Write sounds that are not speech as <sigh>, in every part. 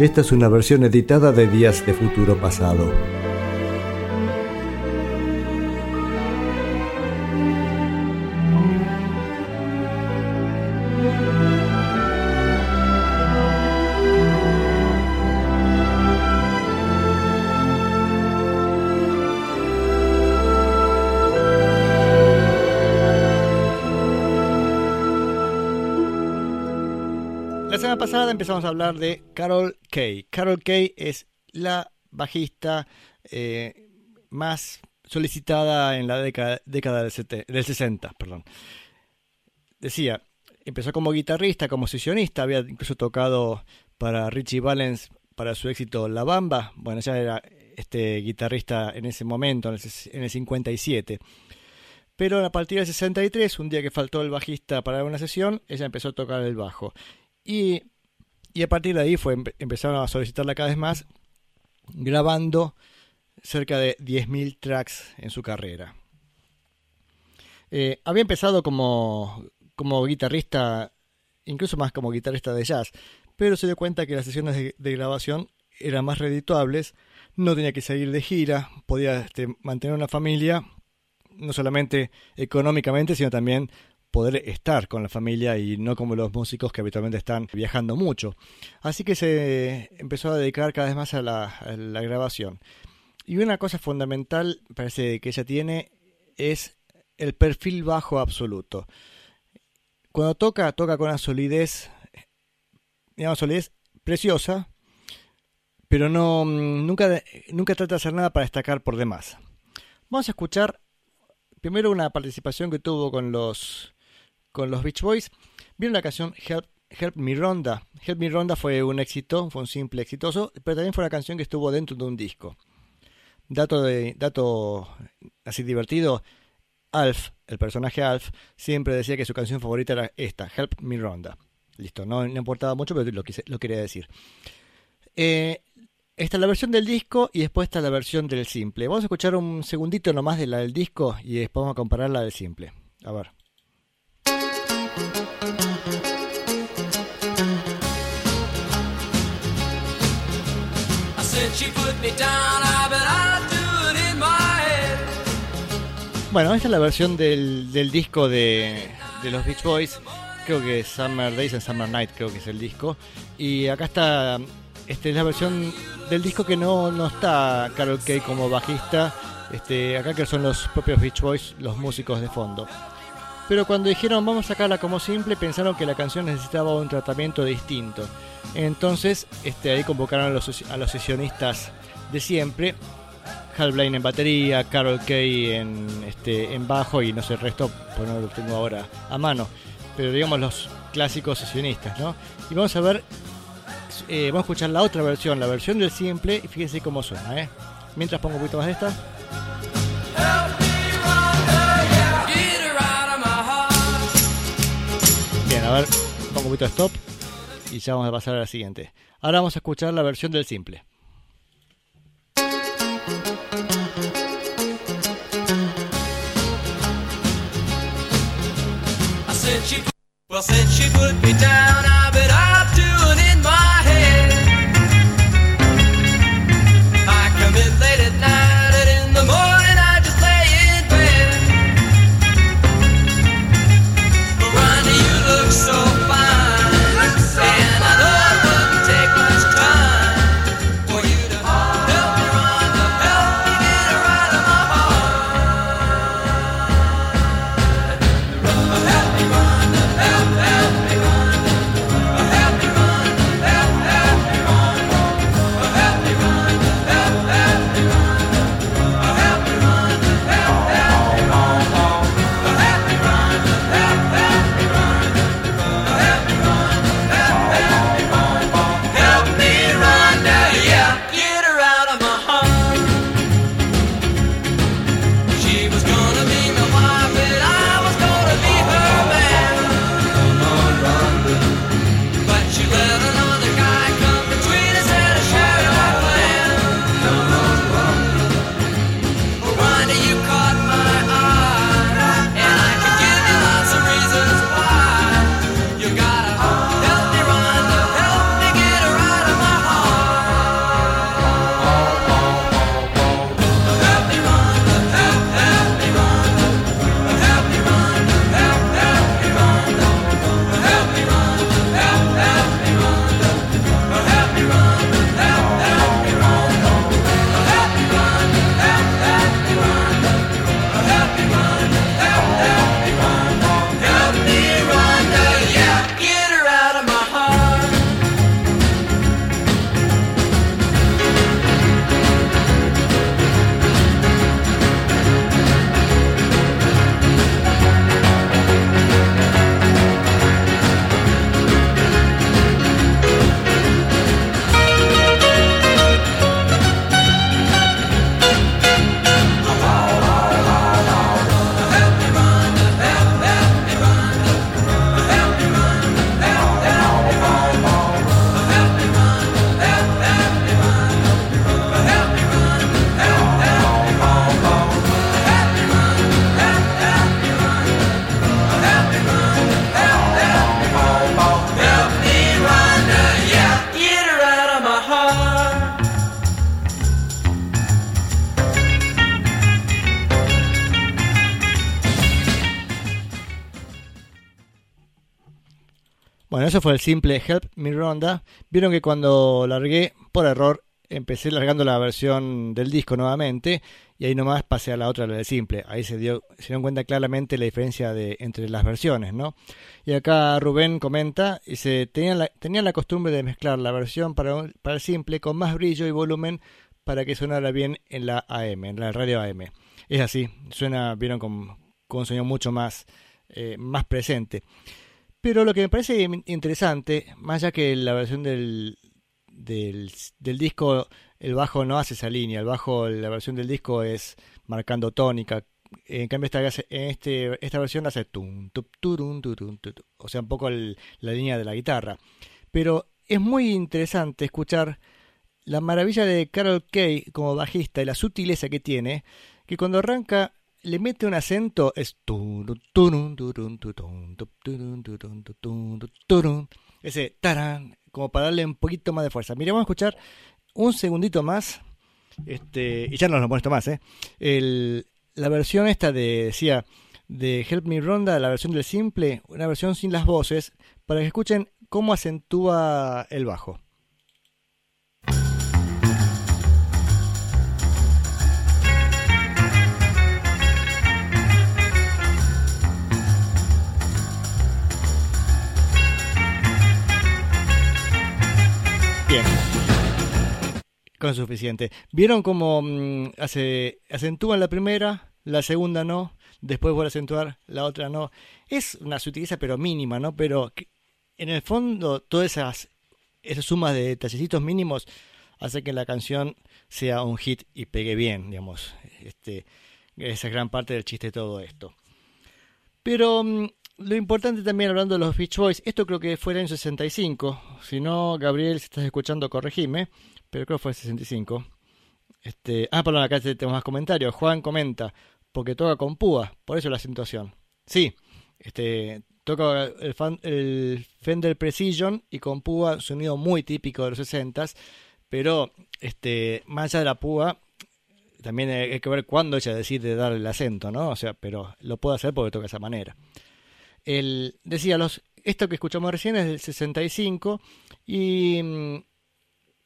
Esta es una versión editada de Días de Futuro Pasado. pasada empezamos a hablar de Carol Carol Kay es la bajista eh, más solicitada en la década, del, 60. Perdón. Decía, empezó como guitarrista, como sesionista, había incluso tocado para Richie Valens para su éxito La Bamba. Bueno, ya era este guitarrista en ese momento, en el, en el 57. Pero a partir del 63, un día que faltó el bajista para una sesión, ella empezó a tocar el bajo. Y, a partir de ahí fue, empezaron a solicitarla cada vez más, grabando cerca de 10.000 tracks en su carrera. Eh, había empezado como, como guitarrista, incluso más como guitarrista de jazz, pero se dio cuenta que las sesiones de, grabación eran más redituables, no tenía que salir de gira, podía este, mantener una familia, no solamente económicamente, sino también poder estar con la familia y no como los músicos que habitualmente están viajando mucho. Así que se empezó a dedicar cada vez más a la, grabación. Y una cosa fundamental, parece que ella tiene, es el perfil bajo absoluto. Cuando toca, toca con una solidez, digamos, solidez preciosa, pero no, nunca, nunca trata de hacer nada para destacar por demás. Vamos a escuchar primero una participación que tuvo con los con los Beach Boys. Vieron la canción Help, Me Ronda. Help Me Ronda fue un éxito, fue un simple exitoso, pero también fue una canción que estuvo dentro de un disco. Dato, de, dato así divertido, Alf, el personaje Alf, siempre decía que su canción favorita era esta, Help Me Ronda. Listo, no, importaba mucho, pero lo, lo quería decir. Eh, esta es la versión del disco y después está la versión del simple. Vamos a escuchar un segundito nomás de la del disco y después vamos a compararla del simple. A ver. Bueno, esta es la versión del, disco de, los Beach Boys. Creo que Summer Days and Summer Night, creo que es el disco. Y acá está, este es la versión del disco que no, no está Carol Kay como bajista. Este, acá que son los propios Beach Boys, los músicos de fondo. Pero cuando dijeron vamos a sacarla como simple, pensaron que la canción necesitaba un tratamiento distinto. Entonces, este, ahí convocaron a los, a los sesionistas de siempre. Hal Blaine en batería, Carol Kay en, este, en bajo y no sé el resto, pues no lo tengo ahora a mano. Pero digamos los clásicos sesionistas, ¿no? Y vamos a ver, eh, vamos a escuchar la otra versión, la versión del simple, y fíjense cómo suena, ¿eh? Mientras pongo un poquito más de esta. A ver, un poquito de stop y ya vamos a pasar a la siguiente. Ahora vamos a escuchar la versión del simple. I Bueno, eso fue el simple Help Me Ronda. Vieron que cuando largué por error empecé largando la versión del disco nuevamente y ahí nomás pasé a la otra, la del simple. Ahí se dio, se dieron cuenta claramente la diferencia de, entre las versiones, ¿no? Y acá Rubén comenta, dice, tenían la, la costumbre de mezclar la versión para, para el simple con más brillo y volumen para que sonara bien en la AM, en la radio AM. Es así, suena, vieron, con, con un sonido mucho más, eh, más presente. Pero lo que me parece interesante, más allá que la versión del, del, disco, el bajo no hace esa línea, el bajo, la versión del disco es marcando tónica. En cambio, esta, en este, esta versión hace tum, o sea, un poco la línea de la guitarra. Pero es muy interesante escuchar la maravilla de Carol Kay como bajista y la sutileza que tiene, que cuando arranca le mete un acento, es ese taran, como para darle un poquito más de fuerza. Mira, vamos a escuchar un segundito más, este, y ya no nos lo molesto más, ¿eh? El, la versión esta de, decía, de Help Me Ronda, la versión del simple, una versión sin las voces, para que escuchen cómo acentúa el bajo. Con suficiente. ¿Vieron cómo mm, hace, acentúan la primera, la segunda no, después vuelve a acentuar, la otra no? Es una sutileza pero mínima, ¿no? Pero en el fondo todas esas, esas sumas de detallecitos mínimos hace que la canción sea un hit y pegue bien, digamos. Este, esa es gran parte del chiste de todo esto. Pero mm, lo importante también hablando de los Beach Boys, esto creo que fue en el año 65. Si no, Gabriel, si estás escuchando, corregime. Pero creo que fue el 65. Este, ah, perdón, acá tenemos más comentarios. Juan comenta, porque toca con púa, por eso la acentuación. Sí, este, toca el, Fender Precision y con púa, sonido muy típico de los 60 pero este, más allá de la púa, también hay que ver cuándo ella decide dar el acento, ¿no? O sea, pero lo puede hacer porque toca de esa manera. El, decía, los, esto que escuchamos recién es del 65 y,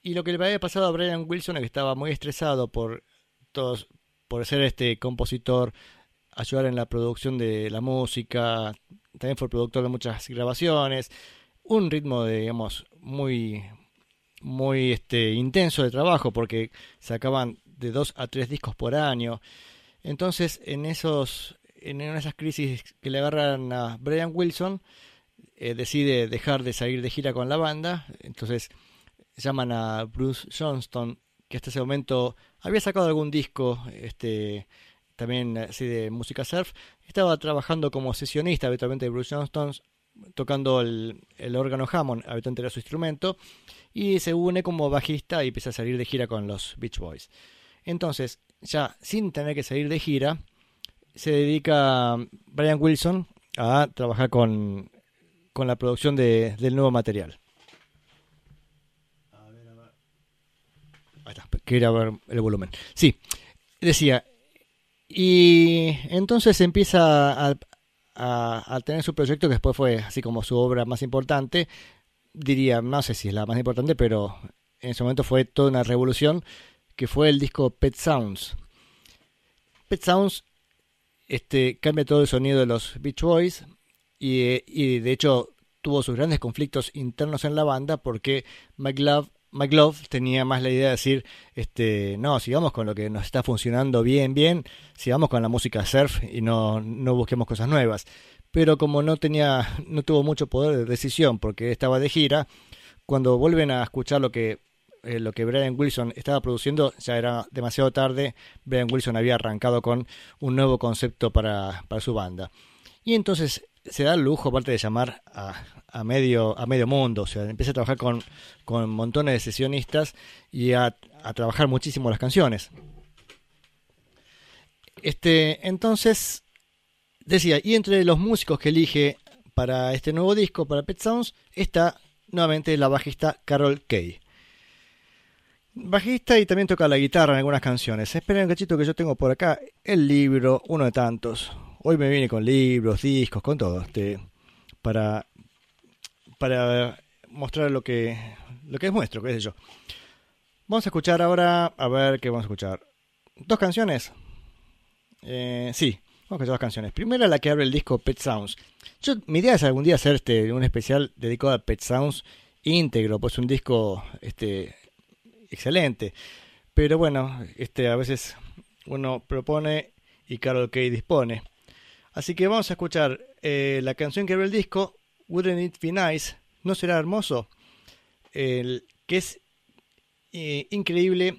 y lo que le había pasado a Brian Wilson es que estaba muy estresado por, todos, por ser este compositor, ayudar en la producción de la música, también fue productor de muchas grabaciones, un ritmo, de, digamos, muy, muy este, intenso de trabajo porque sacaban de dos a tres discos por año. Entonces, en esos en esas crisis que le agarran a Brian Wilson, eh, decide dejar de salir de gira con la banda. Entonces llaman a Bruce Johnston, que hasta ese momento había sacado algún disco, este, también así de música surf. Estaba trabajando como sesionista habitualmente de Bruce Johnston, tocando el, el órgano Hammond, habitualmente era su instrumento, y se une como bajista y empieza a salir de gira con los Beach Boys. Entonces, ya sin tener que salir de gira, se dedica Brian Wilson a trabajar con, con la producción de, del nuevo material. A ver, a ver. Ahí quería ver el volumen. Sí, decía, y entonces empieza a, tener su proyecto que después fue así como su obra más importante. Diría, no sé si es la más importante, pero en ese momento fue toda una revolución, que fue el disco Pet Sounds. Pet Sounds este, cambia todo el sonido de los Beach Boys y, de hecho tuvo sus grandes conflictos internos en la banda porque Mike Love, tenía más la idea de decir, este, no, sigamos con lo que nos está funcionando bien, bien, sigamos con la música surf y no, no busquemos cosas nuevas. Pero como no tenía, no tuvo mucho poder de decisión porque estaba de gira, cuando vuelven a escuchar lo que eh, lo que Brian Wilson estaba produciendo ya era demasiado tarde. Brian Wilson había arrancado con un nuevo concepto para, su banda. Y entonces se da el lujo, aparte de llamar a, medio, a medio mundo, o sea, empieza a trabajar con, con montones de sesionistas y a, trabajar muchísimo las canciones. Este, entonces, decía, y entre los músicos que elige para este nuevo disco, para Pet Sounds, está nuevamente la bajista Carol Kay. Bajista y también toca la guitarra en algunas canciones. Esperen un cachito que yo tengo por acá el libro, uno de tantos. Hoy me viene con libros, discos, con todo, este, para, para mostrar lo que, lo que es nuestro, qué sé yo. Vamos a escuchar ahora, a ver qué vamos a escuchar. ¿Dos canciones? Eh, sí, vamos a escuchar dos canciones. Primera la que abre el disco Pet Sounds. Yo, mi idea es algún día hacer este, un especial dedicado a Pet Sounds íntegro, pues un disco este, excelente. Pero bueno, este, a veces uno propone y Carol Kay dispone. Así que vamos a escuchar eh, la canción que abre el disco, Wouldn't It Be Nice, ¿No será hermoso? El, que es eh, increíble.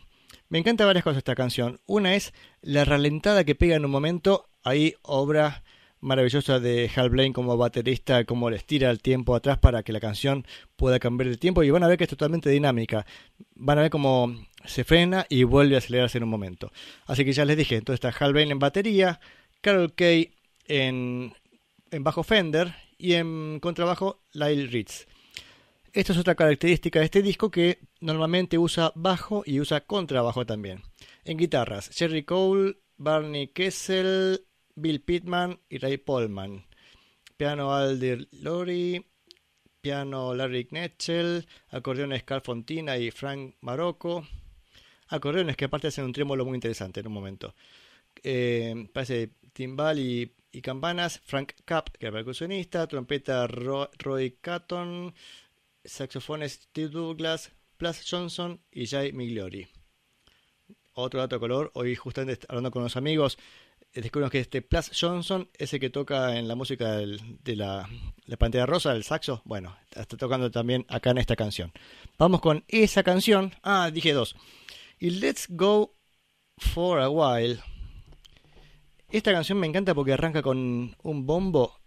Me encanta varias cosas esta canción. Una es la ralentada que pega en un momento. Ahí obra maravillosa de Hal Blaine como baterista, como le estira el tiempo atrás para que la canción pueda cambiar de tiempo. Y van a ver que es totalmente dinámica. Van a ver cómo se frena y vuelve a acelerarse en un momento. Así que ya les dije, entonces está Hal Blaine en batería, Carol Kay en, bajo Fender y en contrabajo Lyle Ritz. Esta es otra característica de este disco que normalmente usa bajo y usa contrabajo también. En guitarras, Jerry Cole, Barney Kessel, Bill Pittman y Ray Polman. Piano Alder Lori, piano Larry Knetchel, acordeones Carl Fontina y Frank Marocco. Acordeones que aparte hacen un trémolo muy interesante en un momento. Eh, parece timbal y, campanas, Frank Capp, que es percusionista, trompeta Roy Catton, saxofones Steve Douglas, Plus Johnson y Jay Migliori. Otro dato de color, hoy justamente hablando con los amigos, eh, descubrimos que este Plus Johnson es el que toca en la música de la, la, pantalla rosa, del saxo. Bueno, está tocando también acá en esta canción. Vamos con esa canción. Ah, dije dos. Y Let's Go for a While. Esta canción me encanta porque arranca con un bombo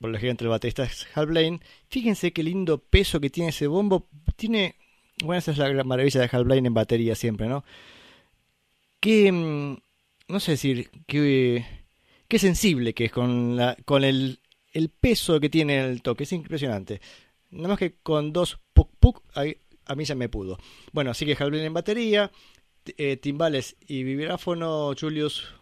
por ejemplo, entre el baterista es Hal Blaine. Fíjense qué lindo peso que tiene ese bombo. Tiene. Bueno, esa es la maravilla de Hal Blaine en batería siempre, ¿no? Qué. Mm, no sé decir. Qué, qué sensible que es con, la, con el, el peso que tiene el toque. Es impresionante. Nada más que con dos puk puk, a mí ya me pudo. Bueno, así que Hal Blaine en batería. Eh, timbales y vibráfono Julius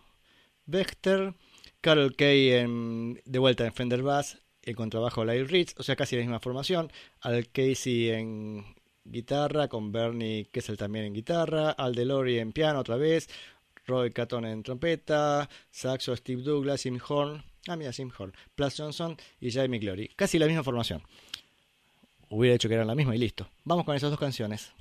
Bechter. Carol Kay en, de vuelta en Fender Bass, en contrabajo Larry Ritz, o sea, casi la misma formación. Al Casey en guitarra, con Bernie Kessel también en guitarra. Al Delory en piano otra vez. Roy Catton en trompeta. Saxo Steve Douglas, Sim Horn. Ah, mira, Sim Horn. Plus Johnson y Jamie Glory. Casi la misma formación. Hubiera hecho que eran la misma y listo. Vamos con esas dos canciones.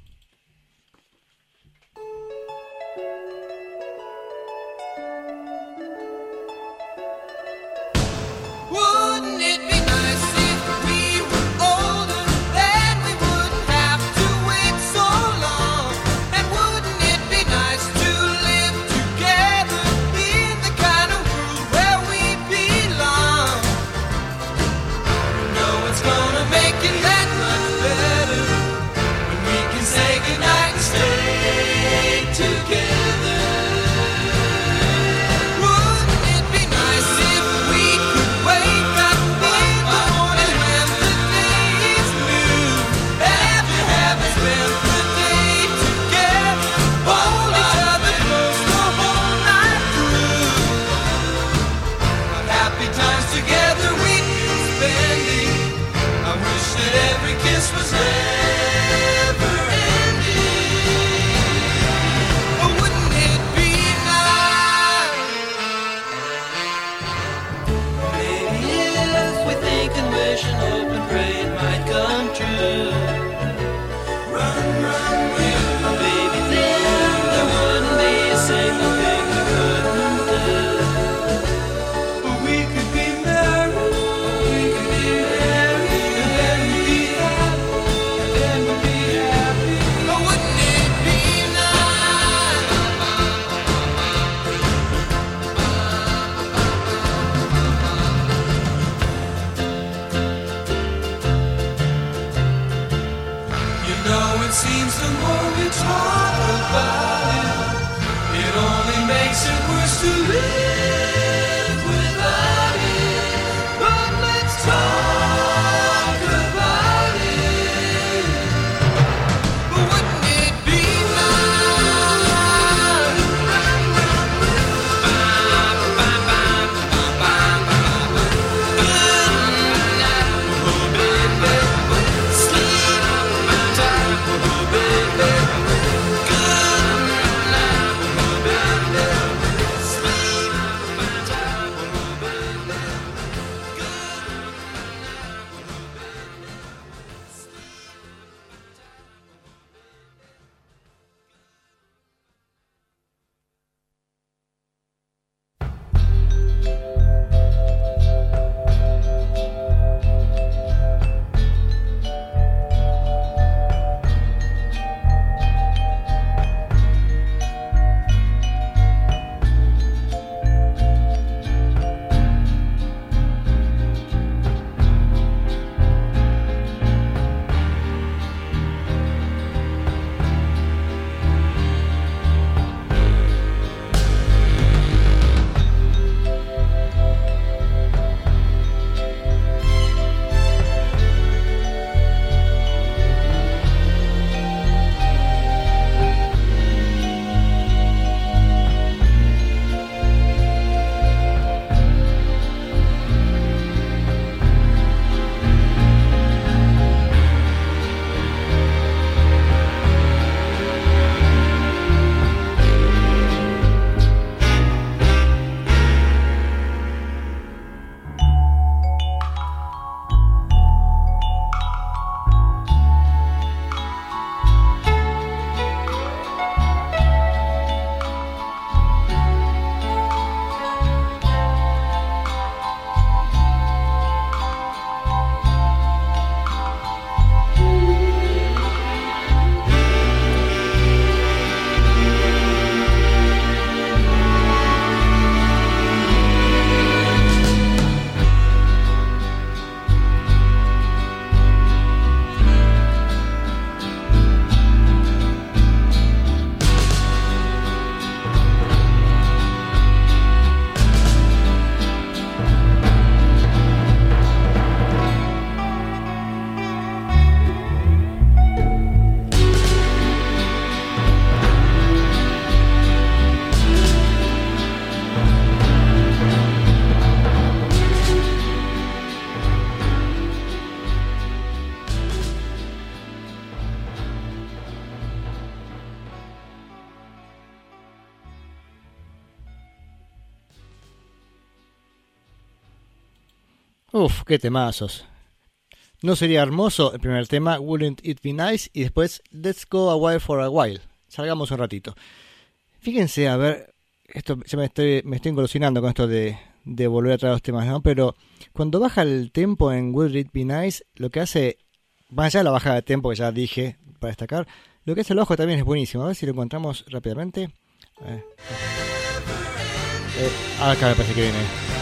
Uf, qué temazos. ¿No sería hermoso el primer tema, Wouldn't It Be Nice? Y después, Let's Go a While for a While. Salgamos un ratito. Fíjense, a ver, esto ya me estoy, me estoy engolosinando con esto de, de volver a traer los temas, ¿no? Pero cuando baja el tempo en Wouldn't It Be Nice, lo que hace, más allá de la bajada de tempo que ya dije para destacar, lo que hace el ojo también es buenísimo. A ver si lo encontramos rápidamente. Eh, acá me parece que viene.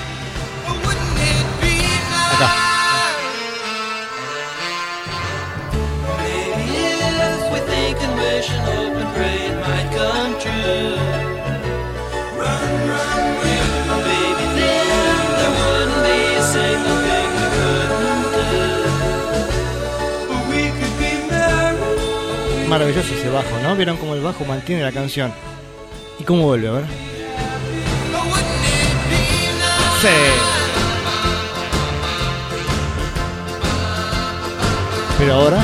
Maravilloso ese bajo, ¿no? Vieron cómo el bajo mantiene la canción. ¿Y cómo vuelve? A ver. Sí. Ahora.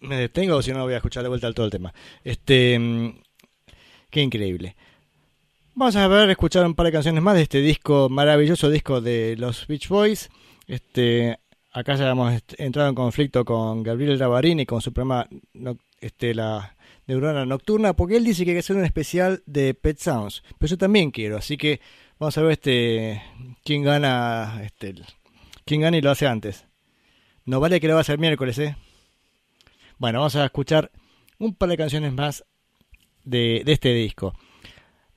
Me, detengo si no voy a escuchar de vuelta todo el tema. Este. mm, Qué increíble. Vamos a ver, escuchar un par de canciones más de este disco, maravilloso disco de los Beach Boys. Este, acá ya hemos entrado en conflicto con Gabriel Ravarini con su programa no- este, La Neurona Nocturna, porque él dice que hay que hacer un especial de Pet Sounds. Pero yo también quiero, así que vamos a ver este quién gana, este, quién gana y lo hace antes. No vale que lo va a hacer miércoles, ¿eh? Bueno, vamos a escuchar un par de canciones más de, de este disco.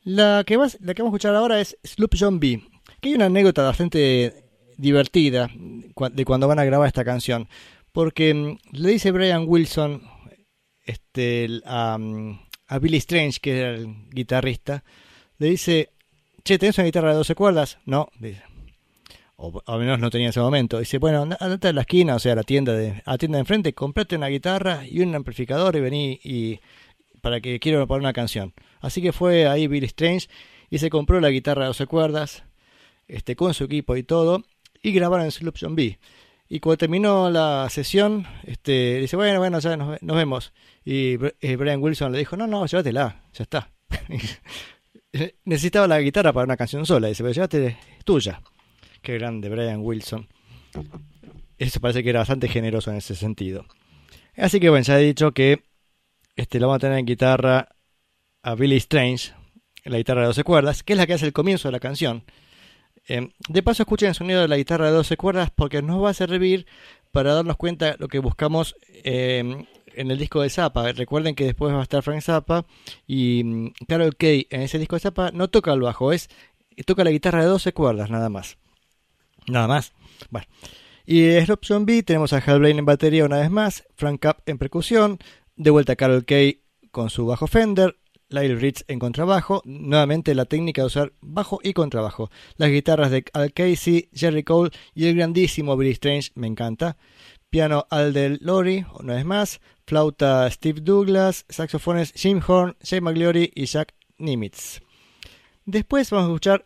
La que, vas, la que vamos a escuchar ahora es Sloop John B. Que hay una anécdota bastante divertida de cuando van a grabar esta canción. Porque mm, le dice Brian Wilson este, a, a Billy Strange, que era el guitarrista, le dice, che, ¿tenés una guitarra de 12 cuerdas? No, dice. O al menos no tenía en ese momento. Dice, bueno, anda- andate a la esquina, o sea, a la tienda de, a la tienda de enfrente, comprate una guitarra y un amplificador y vení y para que quiero poner una canción. Así que fue ahí Billy Strange y se compró la guitarra de 12 cuerdas, este, con su equipo y todo, y grabaron en John B. Y cuando terminó la sesión, este, dice, bueno, bueno, ya nos, nos vemos. Y eh, Brian Wilson le dijo, no, no, llévatela, ya está. <laughs> <laughs> Necesitaba la guitarra para una canción sola, dice, pero llévate, es tuya. Qué grande, Brian Wilson. Eso parece que era bastante generoso en ese sentido. Así que bueno, ya he dicho que este, lo vamos a tener en guitarra a Billy Strange, la guitarra de 12 cuerdas, que es la que hace el comienzo de la canción. Eh, de paso, escuchen el sonido de la guitarra de 12 cuerdas porque nos va a servir para darnos cuenta lo que buscamos eh, en el disco de Zappa. Recuerden que después va a estar Frank Zappa y mm, Carol Kay en ese disco de Zappa no toca el bajo, es toca la guitarra de 12 cuerdas nada más. Nada más. Bueno. Y en Slop Zombie tenemos a Hal Blaine en batería una vez más, Frank Capp en percusión, de vuelta Carol Kay con su bajo Fender, Lyle Ritz en contrabajo, nuevamente la técnica de usar bajo y contrabajo. Las guitarras de Al Casey, Jerry Cole y el grandísimo Billy Strange, me encanta. Piano Al Del Lori, una vez más. Flauta Steve Douglas, saxofones Jim Horn, Jay McGlory y Jack Nimitz. Después vamos a escuchar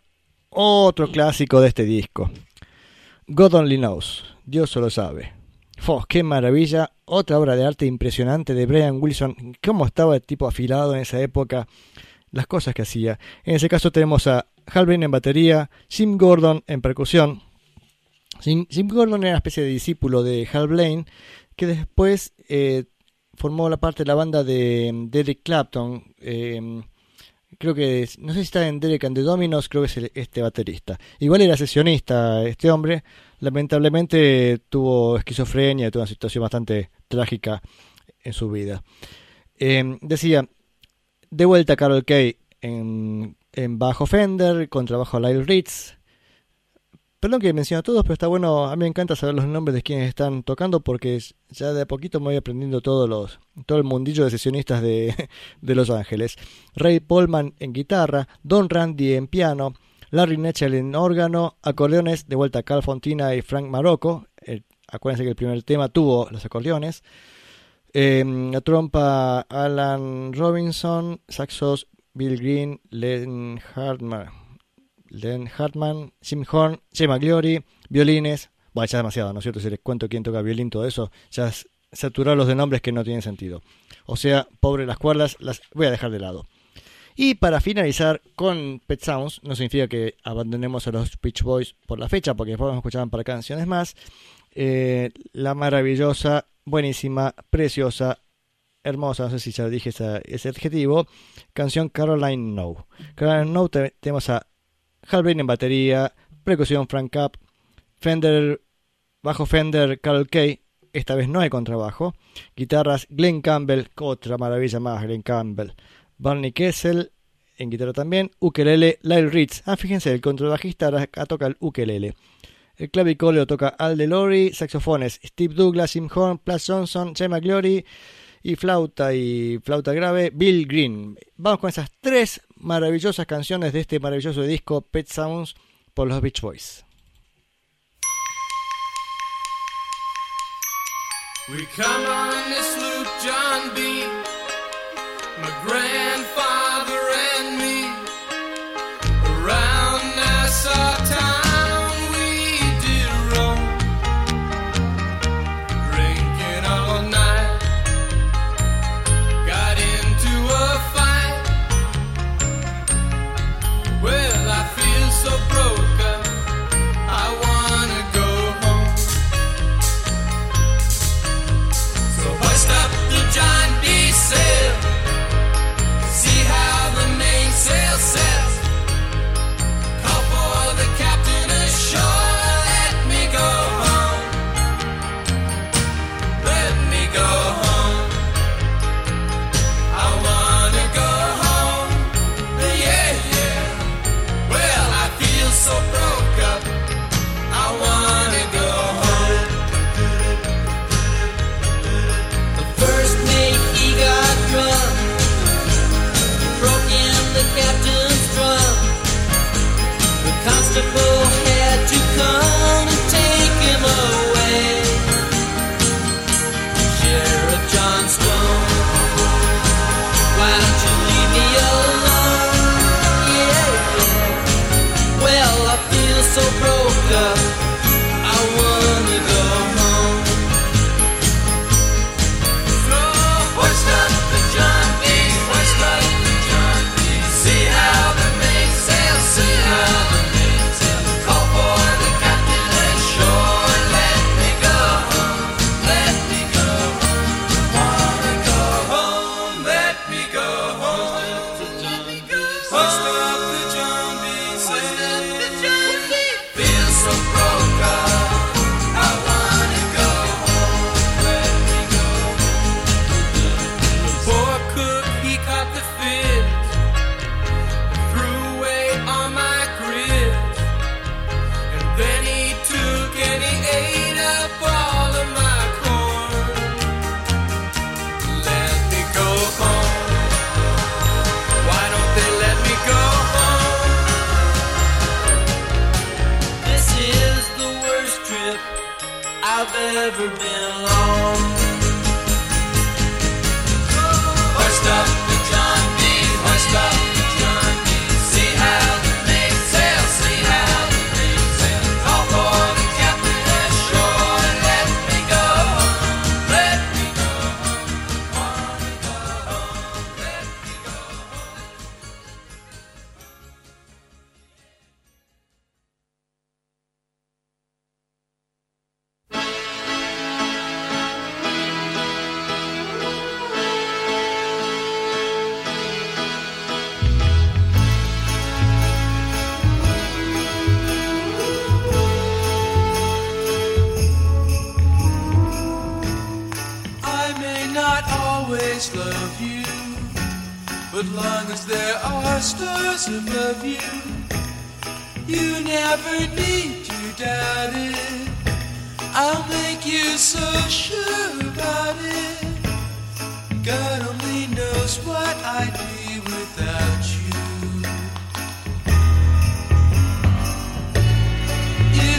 otro clásico de este disco. God Only Knows, Dios solo sabe. ¡Fo, ¡Qué maravilla! Otra obra de arte impresionante de Brian Wilson. ¿Cómo estaba el tipo afilado en esa época? Las cosas que hacía. En ese caso tenemos a Hal Blaine en batería, Jim Gordon en percusión. Jim, Gordon era una especie de discípulo de Hal Blaine que después eh, formó la parte de la banda de, de Eric Clapton. eh, creo que, no sé si está en Derek and the Dominos, creo que es este baterista. Igual era sesionista este hombre, lamentablemente tuvo esquizofrenia, tuvo una situación bastante trágica en su vida. Eh, decía, de vuelta Carol Kay en, bajo Fender, contrabajo Lyle Ritz. Perdón que menciono a todos, pero está bueno, a mí me encanta saber los nombres de quienes están tocando porque ya de a poquito me voy aprendiendo todos los, todo el mundillo de sesionistas de, <laughs> de Los Ángeles. Ray Polman en guitarra, Don Randy en piano, Larry Netchell en órgano, acordeones, de vuelta Carl Fontina y Frank Marocco. Acuérdense que el primer tema tuvo los acordeones. Eh, la trompa Alan Robinson, saxos Bill Green, Len Hartman, Len Hartman, Jim Horn, Jay McGlory, violines. Bueno, ya es demasiado, ¿no es cierto? Si les cuento quién toca violín, todo eso, ya es saturarlos de nombres que no tienen sentido. O sea, pobre las cuerdas, las voy a dejar de lado. Y para finalizar con Pet Sounds, no significa que abandonemos a los Beach Boys por la fecha, porque después vamos a escuchar para canciones más. Eh, la maravillosa, buenísima, preciosa, hermosa, no sé si ya dije ese, adjetivo, canción Caroline No. Caroline No tenemos a Hal en batería, percusión Frank Cap, Fender, bajo Fender Carol Kay, esta vez no hay contrabajo, guitarras Glenn Campbell, otra maravilla más, Glenn Campbell, Barney Kessel, en guitarra también, ukelele, Lyle Ritz, ah fíjense, el contrabajista toca el ukelele. El clavicol lo toca Al DeLory, saxofones Steve Douglas, Jim Horn, Plus Johnson, Jay McGlory y flauta y flauta grave Bill Green. Vamos con esas tres maravillosas canciones de este maravilloso disco Pet Sounds por los Beach Boys.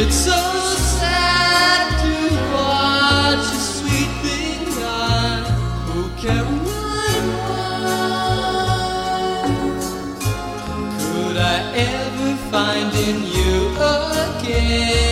It's so sad to watch a sweet thing die. Could I ever find in you again?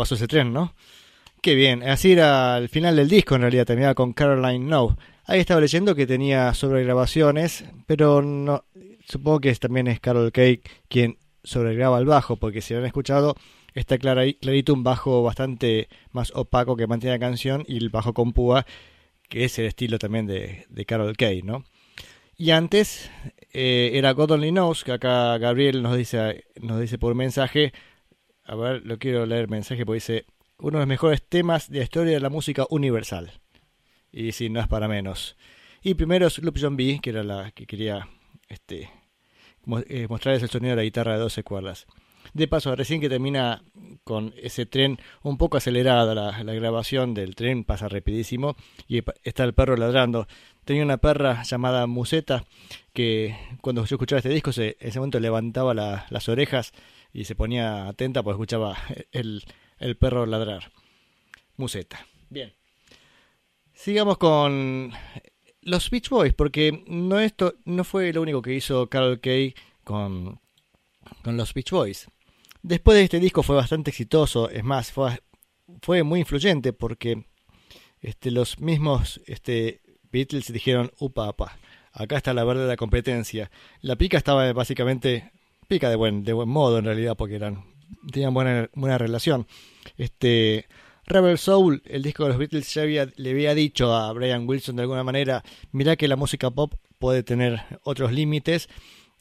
pasó ese tren, ¿no? Qué bien, así era el final del disco en realidad, terminaba con Caroline Now. Ahí estaba leyendo que tenía sobregrabaciones, pero no, supongo que también es Carol Kay quien sobregraba el bajo, porque si lo han escuchado, está clarito un bajo bastante más opaco que mantiene la canción y el bajo con púa, que es el estilo también de, Carol Kay, ¿no? Y antes eh, era God Only Knows, que acá Gabriel nos dice, nos dice por mensaje, a ver, lo quiero leer mensaje porque dice, uno de los mejores temas de la historia de la música universal. Y si no es para menos. Y primero es Loop Zombie, que era la que quería este, eh, mostrarles el sonido de la guitarra de 12 cuerdas. De paso, recién que termina con ese tren un poco acelerada la, grabación del tren, pasa rapidísimo y está el perro ladrando. Tenía una perra llamada Museta que cuando yo escuchaba este disco se, en ese momento levantaba las orejas y se ponía atenta porque escuchaba el, el perro ladrar. Museta. Bien. Sigamos con los Beach Boys, porque no, esto, no fue lo único que hizo Carol Kay con, con los Beach Boys. Después de este disco fue bastante exitoso, es más, fue, fue muy influyente porque este, los mismos este, Beatles dijeron, upa, upa, acá está la verdadera competencia. La pica estaba básicamente, pica de buen, de buen modo en realidad, porque eran, tenían buena, buena relación. Este, Rebel Soul, el disco de los Beatles, ya había, le había dicho a Brian Wilson de alguna manera, mira que la música pop puede tener otros límites.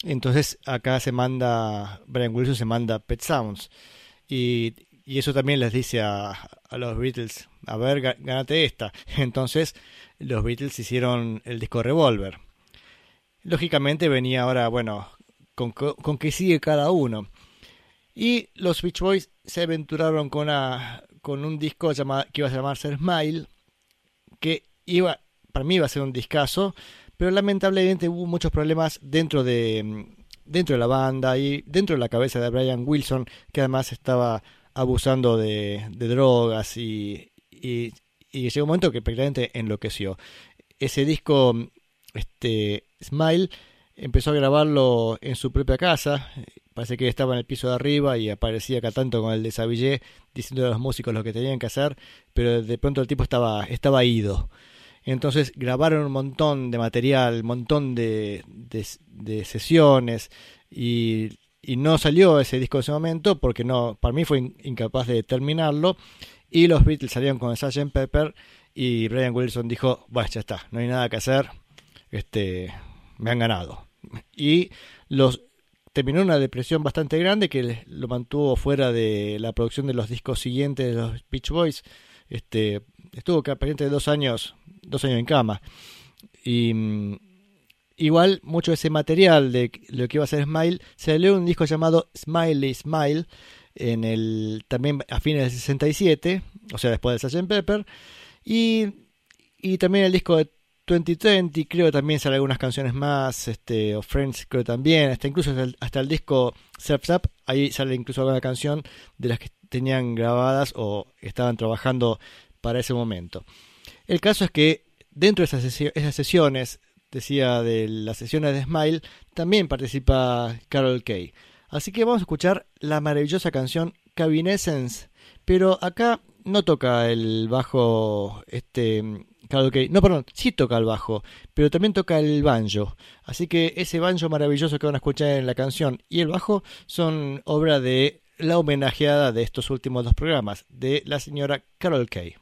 Entonces acá se manda, Brian Wilson se manda Pet Sounds. Y, y eso también les dice a, a, los Beatles, a ver, gánate esta. <laughs> Entonces los Beatles hicieron el disco Revolver. Lógicamente venía ahora, bueno, con, con que sigue cada uno. Y los Beach Boys se aventuraron con un disco llamado, que iba a llamarse Smile, que iba, para mí iba a ser un discazo, pero lamentablemente hubo muchos problemas dentro de, dentro de la banda y dentro de la cabeza de Brian Wilson, que además estaba abusando de, de drogas y, llegó un momento que prácticamente enloqueció. Ese disco, este, Smile, empezó a grabarlo en su propia casa, Parece que estaba en el piso de arriba y aparecía acá tanto con el de Savillé diciendo a los músicos lo que tenían que hacer, pero de pronto el tipo estaba, estaba ido. Entonces grabaron un montón de material, un montón de, sesiones y, y, no salió ese disco en ese momento porque no, para mí fue incapaz de terminarlo. Y los Beatles salieron con Sgt. Pepper y Brian Wilson dijo, bueno, ya está, no hay nada que hacer, este, me han ganado. Y los terminó una depresión bastante grande que lo mantuvo fuera de la producción de los discos siguientes de los Beach Boys. Este, estuvo de dos años, dos años en cama. Y mm, igual mucho de ese material de lo que iba a ser Smile se dio un disco llamado Smiley Smile en el también a fines del 67, o sea, después de Sgt. Pepper. Y, y también el disco de 2020 creo que también sale algunas canciones más, este, o Friends creo también, hasta incluso hasta el, disco Surf Up, ahí sale incluso alguna canción de las que tenían grabadas o estaban trabajando para ese momento. El caso es que dentro de esas, esas sesiones, decía de las sesiones de Smile, también participa Carol Kay. Así que vamos a escuchar la maravillosa canción Essence, pero acá no toca el bajo este Claro que, no, perdón, sí toca el bajo, pero también toca el banjo. Así que ese banjo maravilloso que van a escuchar en la canción y el bajo son obra de la homenajeada de estos últimos dos programas, de la señora Carol Kay.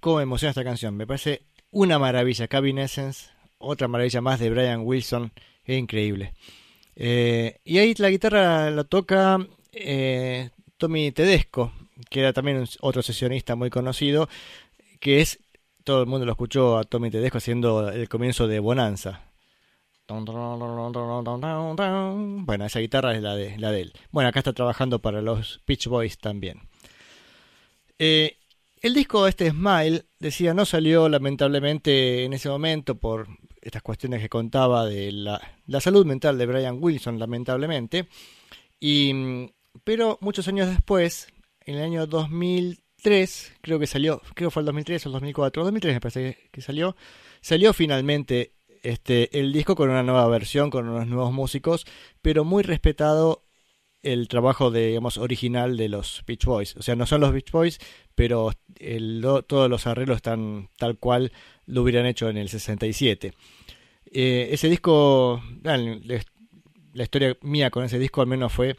Cómo emociona esta canción. Me parece una maravilla. Cabin Essence, otra maravilla más de Brian Wilson. Es increíble. Eh, y ahí la guitarra la toca eh, Tommy Tedesco, que era también otro sesionista muy conocido, que es, todo el mundo lo escuchó a Tommy Tedesco haciendo el comienzo de Bonanza. Bueno, esa guitarra es la de, la de él. Bueno, acá está trabajando para los Pitch Boys también. Eh, el disco este Smile, decía, no salió lamentablemente en ese momento por estas cuestiones que contaba de la, salud mental de Brian Wilson, lamentablemente. Y, pero muchos años después, en el año 2003, creo que salió, creo que fue el 2003 o el 2004, 2003 me parece que salió, salió finalmente este, el disco con una nueva versión, con unos nuevos músicos, pero muy respetado el trabajo de, digamos, original de los Beach Boys. O sea, no son los Beach Boys, pero el- todos los arreglos están tal cual lo hubieran hecho en el 67. Eh, ese disco, ah, la, la historia mía con ese disco al menos fue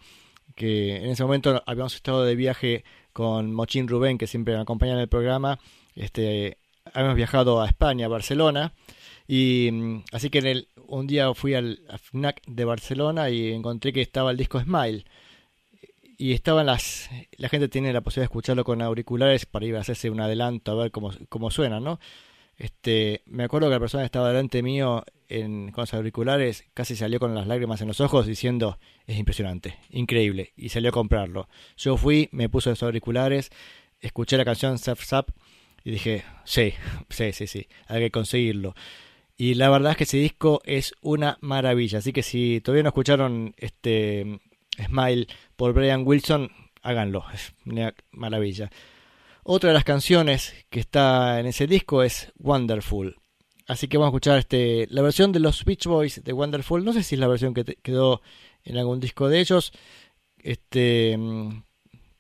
que en ese momento habíamos estado de viaje con Mochín Rubén, que siempre me acompaña en el programa. Este, habíamos viajado a España, a Barcelona. Y mm, así que en el, un día fui al FNAC de Barcelona y encontré que estaba el disco Smile. Y estaban las. La gente tiene la posibilidad de escucharlo con auriculares para ir a hacerse un adelanto a ver cómo, cómo suena, ¿no? Este, me acuerdo que la persona que estaba delante mío en, con los auriculares casi salió con las lágrimas en los ojos diciendo es impresionante, increíble, y salió a comprarlo. Yo fui, me puse los auriculares, escuché la canción Zap Zap y dije, sí, <laughs> sí, sí, sí, hay que conseguirlo. Y la verdad es que ese disco es una maravilla, así que si todavía no escucharon este Smile por Brian Wilson, háganlo, es una maravilla. Otra de las canciones que está en ese disco es Wonderful. Así que vamos a escuchar este, la versión de los Beach Boys de Wonderful. No sé si es la versión que quedó en algún disco de ellos. Este,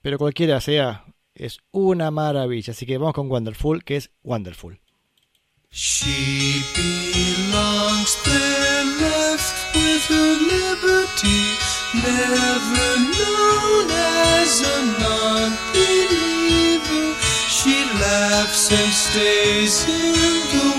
pero cualquiera sea, es una maravilla. Así que vamos con Wonderful, que es Wonderful. She belongs there left with her liberty, never known as a non-believer. She laughs and stays in the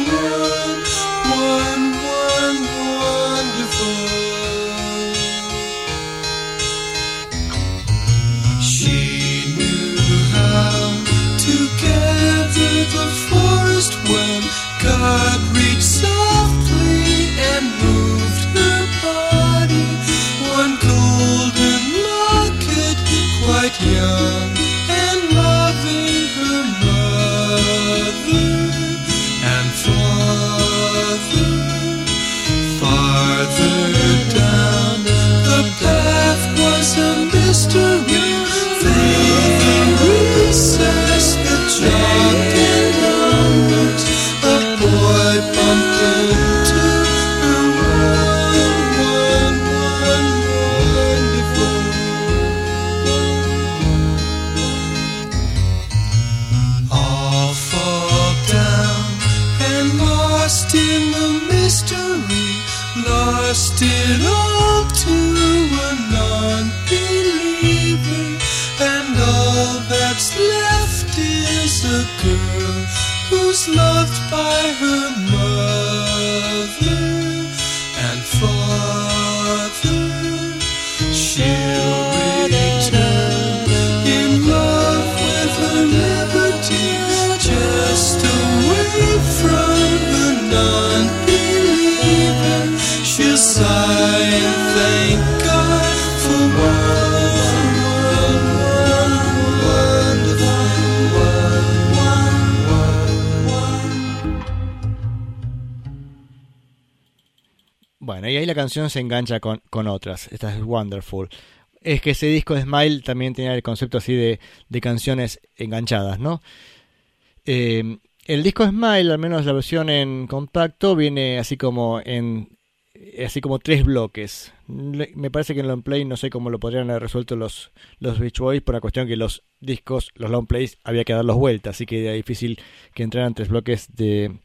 canción se engancha con, con otras. Esta es Wonderful. Es que ese disco de Smile también tenía el concepto así de, de canciones enganchadas, ¿no? Eh, el disco Smile, al menos la versión en compacto, viene así como en así como tres bloques. Me parece que en long play no sé cómo lo podrían haber resuelto los, los Beach Boys por la cuestión que los discos, los long plays, había que darlos vueltas, así que era difícil que entraran tres bloques de,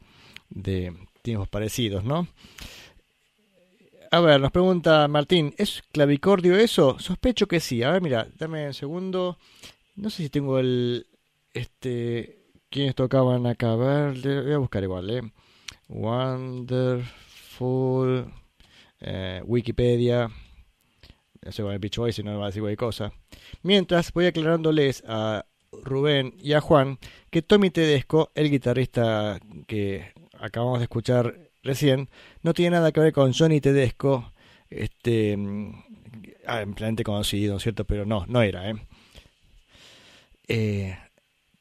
de tiempos parecidos, ¿no? A ver, nos pregunta Martín, ¿es clavicordio eso? Sospecho que sí. A ver, mira, dame un segundo. No sé si tengo el... Este... ¿Quiénes tocaban acá? A ver, voy a buscar igual, ¿eh? Wonderful... Eh, Wikipedia. No sé con el Beach Boys, si no va a decir cualquier cosa. Mientras voy aclarándoles a Rubén y a Juan que Tommy Tedesco, el guitarrista que acabamos de escuchar recién, no tiene nada que ver con Johnny Tedesco, este, mm, ah, ampliamente conocido, ¿cierto? Pero no, no era, ¿eh? ¿eh?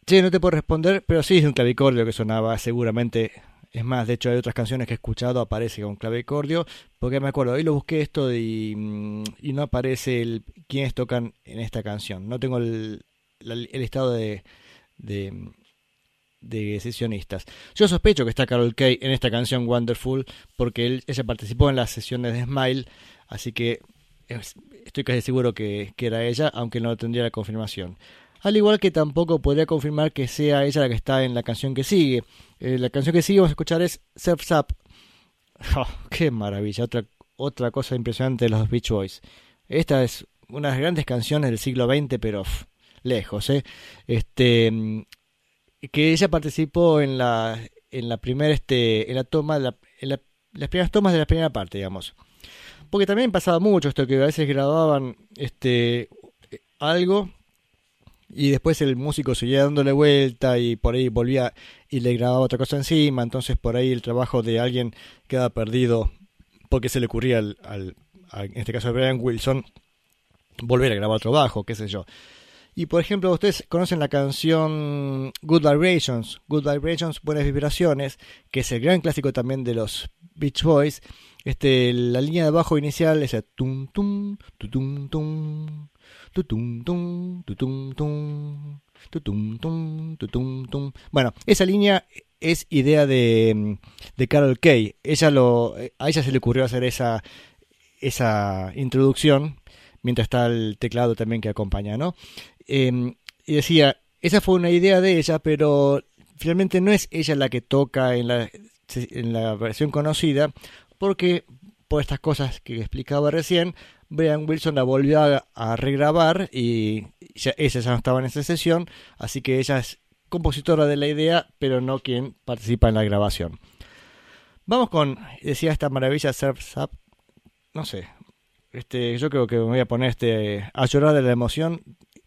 Sí, no te puedo responder, pero sí es un clavicordio que sonaba seguramente. Es más, de hecho hay otras canciones que he escuchado, aparece con clavicordio, porque me acuerdo, hoy lo busqué esto y, mm, y no aparece el, quiénes tocan en esta canción. No tengo el, el estado de, de, de sesionistas. Yo sospecho que está Carol Kay en esta canción Wonderful porque él, ella participó en las sesiones de Smile, así que estoy casi seguro que, era ella, aunque no tendría la confirmación. Al igual que tampoco podría confirmar que sea ella la que está en la canción que sigue. Eh, la canción que sigue vamos a escuchar es Surf's <laughs> Up. Oh, ¡Qué maravilla! Otra, otra cosa impresionante de los Beach Boys. Esta es una de las grandes canciones del siglo XX, pero lejos, ¿eh? Este, que ella participó en la en la primera este en la toma de la, en las primeras tomas de la primera parte digamos. Porque también pasaba mucho esto que a veces grababan este algo y después el músico seguía dándole vuelta y por ahí volvía y le grababa otra cosa encima. Entonces por ahí el trabajo de alguien queda perdido porque se le ocurría al, al, en este caso a Brian Wilson volver a grabar otro bajo qué sé yo y por ejemplo, ustedes conocen la canción Good Vibrations, Good Vibrations, Buenas Vibraciones, que es el gran clásico también de los Beach Boys. Este, la línea de bajo inicial es el tum tum, tutum tum, tutum tum, tutum tum, tutum tum, tutum tum. Bueno, esa línea es idea de, de Carol Kay. Ella lo, a ella se le ocurrió hacer esa, esa introducción mientras está el teclado también que acompaña, ¿no? Em, y decía, esa fue una idea de ella, pero finalmente no es ella la que toca en la, en la versión conocida, porque por estas cosas que explicaba recién, Brian Wilson la volvió a, regrabar y ella ya no estaba en esa sesión, así que ella es compositora de la idea, pero no quien participa en la grabación. Vamos con, decía esta maravilla Surf's Up, no sé, este, yo creo que me voy a poner este, a llorar de la emoción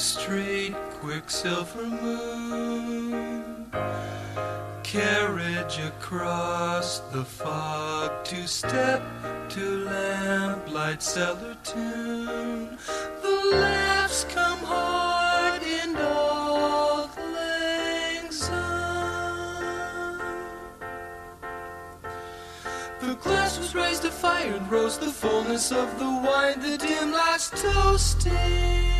great quicksilver moon. Carriage across the fog, two step to lamplight cellar tune. The laughs come hard in old lang. The glass was raised to fire and rose the fullness of the wine, the dim last toasting.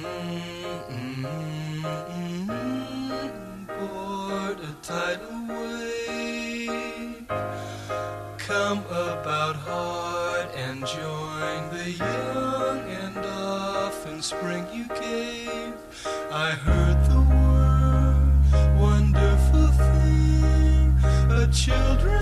spring you gave. I heard the word, wonderful thing, a children's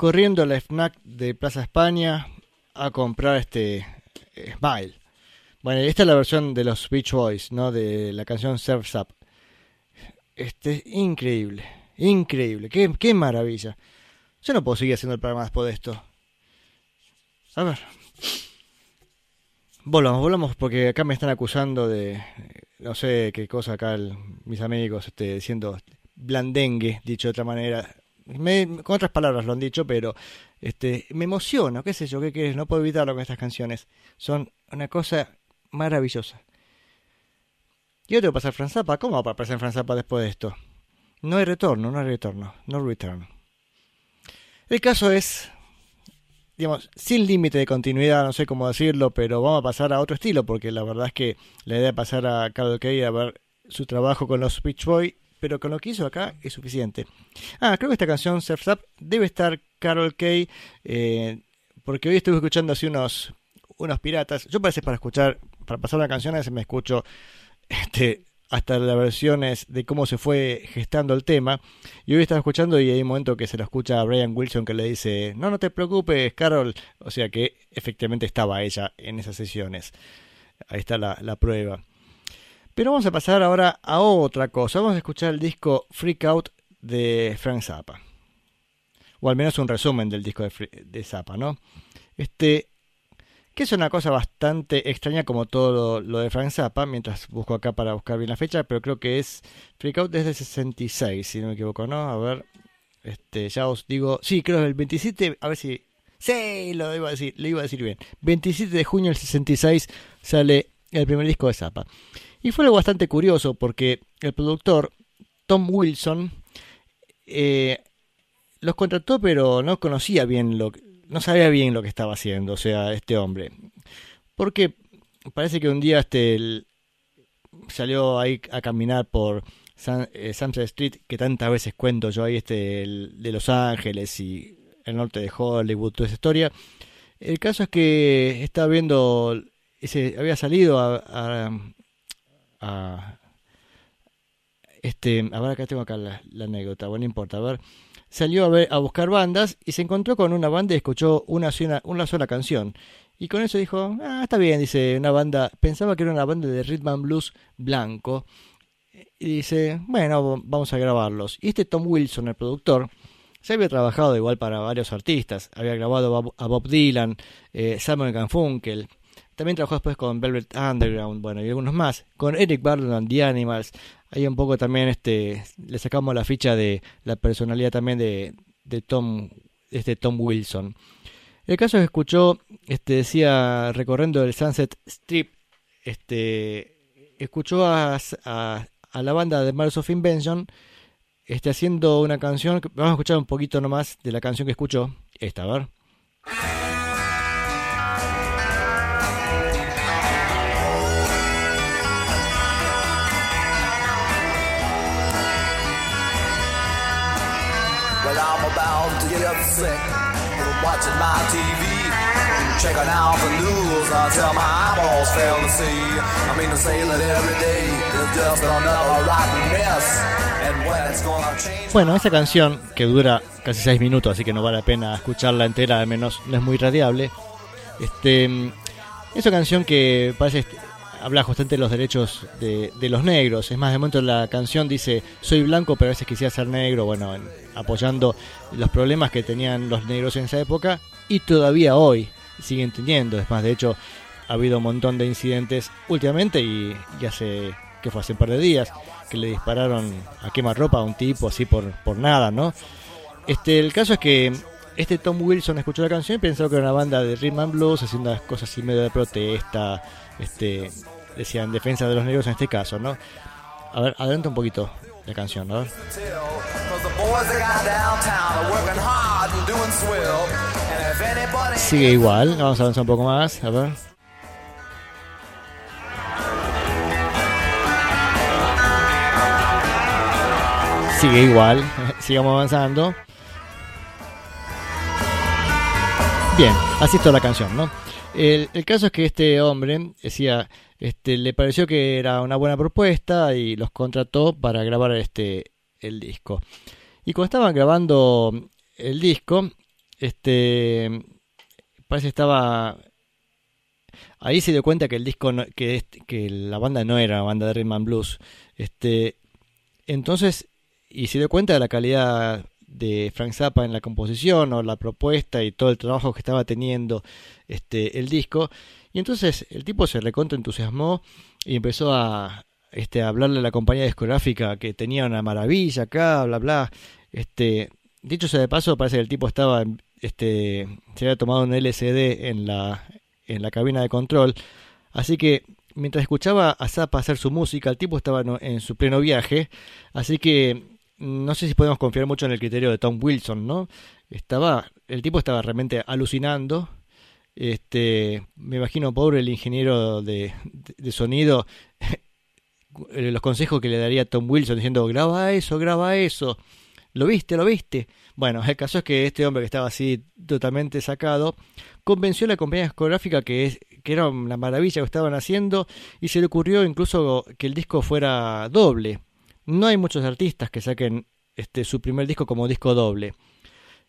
corriendo a la FNAC de Plaza España a comprar este eh, Smile. Bueno, esta es la versión de los Beach Boys, ¿no? De la canción Surf's Up. Este, increíble, increíble, qué, qué maravilla. Yo no puedo seguir haciendo el programa después de esto. A ver. Volvamos, volvamos, porque acá me están acusando de, no sé qué cosa acá mis amigos, este, diciendo blandengue, dicho de otra manera. Con otras palabras lo han dicho, pero este, me emociono, qué sé yo, qué quieres, no puedo evitarlo con estas canciones. Son una cosa maravillosa. Yo tengo que pasar Franz Zappa, ¿cómo va a pasar Franz Zappa después de esto? No hay retorno, no hay retorno, no return. El caso es, digamos, sin límite de continuidad, no sé cómo decirlo, pero vamos a pasar a otro estilo, porque la verdad es que la idea de pasar a Carol Kay a ver su trabajo con los Beach Boys, pero con lo que hizo acá es suficiente. Ah, creo que esta canción, Surf's Up, debe estar Carol Kay, eh, porque hoy estuve escuchando así unos, unos piratas. Yo parece para escuchar, para pasar las canciones, me escucho este, hasta las versiones de cómo se fue gestando el tema. Y hoy estaba escuchando y hay un momento que se lo escucha a Brian Wilson que le dice, no, no te preocupes, Carol. O sea que efectivamente estaba ella en esas sesiones. Ahí está la, la prueba. Pero vamos a pasar ahora a otra cosa. Vamos a escuchar el disco Freak Out de Frank Zappa. O al menos un resumen del disco de, de Zappa, ¿no? Este, que es una cosa bastante extraña como todo lo, lo de Frank Zappa, mientras busco acá para buscar bien la fecha, pero creo que es Freak Out desde el 66, si no me equivoco, ¿no? A ver, este, ya os digo, sí, creo que el 27, a ver si, sí, lo iba a decir, lo iba a decir bien, 27 de junio del 66 sale el primer disco de Zappa. Y fue algo bastante curioso porque el productor, Tom Wilson, eh, los contrató pero no conocía bien lo que- no sabía bien lo que estaba haciendo, o sea, este hombre. Porque parece que un día este el- salió ahí a caminar por Sun- eh, Sunset Street, que tantas veces cuento yo ahí este de Los Ángeles y el norte de Hollywood, toda esa historia. El caso es que estaba viendo, ese, había salido a, a- a- este, a ver acá tengo acá la, anécdota, bueno, no importa, a ver, salió a, buscar bandas y se encontró con una banda y escuchó una, sola- una sola canción. Y con eso dijo, ah, está bien, dice, una banda, pensaba que era una banda de rhythm and blues blanco. Y dice, bueno, vamos a grabarlos. Y este Tom Wilson, el productor, se había trabajado igual para varios artistas. Había grabado a Bob- Dylan, eh, Simon Garfunkel. También trabajó después con Velvet Underground, bueno, y algunos más. Con Eric Burdon The Animals. Ahí un poco también este le sacamos la ficha de la personalidad también de, de Tom este Tom Wilson. El caso que escuchó, este decía recorriendo el Sunset Strip, este escuchó a, a, a la banda de Mars of Invention este, haciendo una canción. Vamos a escuchar un poquito nomás de la canción que escuchó. Esta, a ver. The. Bueno, esta canción, que dura casi 6 minutos, así que no vale la pena escucharla entera, al menos no es muy radiable. Este, es una canción que parece habla justamente de los derechos de, de los negros. Es más, de momento la canción dice, soy blanco, pero a veces quisiera ser negro, bueno, en- apoyando los problemas que tenían los negros en esa época y todavía hoy siguen teniendo. Es más, de hecho, ha habido un montón de incidentes últimamente y, y hace, que fue hace un par de días, que le dispararon a quemarropa a un tipo así por, por nada, ¿no? Este, el caso es que este Tom Wilson escuchó la canción y pensó que era una banda de rhythm and blues haciendo cosas así medio de protesta, este, decía en defensa de los negros en este caso, ¿no? A ver, adelanta un poquito la canción, anybody Sigue igual, vamos a avanzar un poco más, a ver. Sigue igual, <laughs> sigamos avanzando. Bien, así está la canción, ¿no? El, caso es que este hombre decía, este, le pareció que era una buena propuesta y los contrató para grabar este el disco. Y cuando estaban grabando el disco, este parece que estaba ahí se dio cuenta que el disco no- que este- que la banda no era banda de rhythm and blues. Este entonces y se dio cuenta de la calidad de Frank Zappa en la composición o la propuesta y todo el trabajo que estaba teniendo este el disco. Y entonces el tipo se recontra entusiasmó y empezó a este a hablarle a la compañía discográfica que tenía una maravilla acá bla bla. Este dicho sea de paso parece que el tipo estaba este se había tomado un LCD en la en la cabina de control. Así que mientras escuchaba a Zappa hacer su música el tipo estaba en su pleno viaje. Así que no sé si podemos confiar mucho en el criterio de Tom Wilson, ¿no? Estaba, el tipo estaba realmente alucinando. Este, me imagino pobre el ingeniero de, sonido, <laughs> eh, los consejos que le daría Tom Wilson diciendo, graba eso, graba eso. ¿Lo viste? ¿Lo viste? Bueno, el caso es que este hombre que estaba así totalmente sacado, convenció a la compañía discográfica que, que era una maravilla que estaban haciendo y se le ocurrió incluso que el disco fuera doble. No hay muchos artistas que saquen este, su primer disco como disco doble.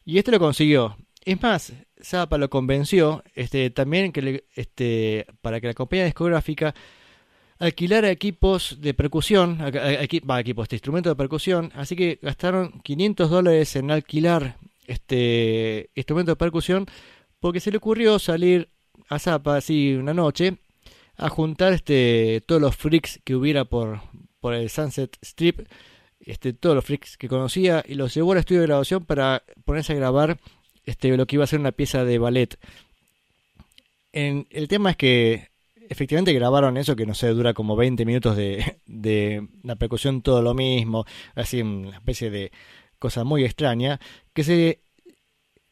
Y este lo consiguió. Es más, Zappa lo convenció este, también que le- este, para que la compañía discográfica alquilara equipos de percusión, equipos de instrumentos de percusión, así que gastaron 500 dólares en alquilar este instrumento de percusión porque se le ocurrió salir a Zappa así una noche a juntar este todos los freaks que hubiera por, por el Sunset Strip, este, todos los freaks que conocía y los llevó al estudio de grabación para ponerse a grabar este, lo que iba a ser una pieza de ballet. En, el tema es que efectivamente grabaron eso que no sé, dura como 20 minutos de, de la percusión, todo lo mismo, así una especie de cosa muy extraña, que se,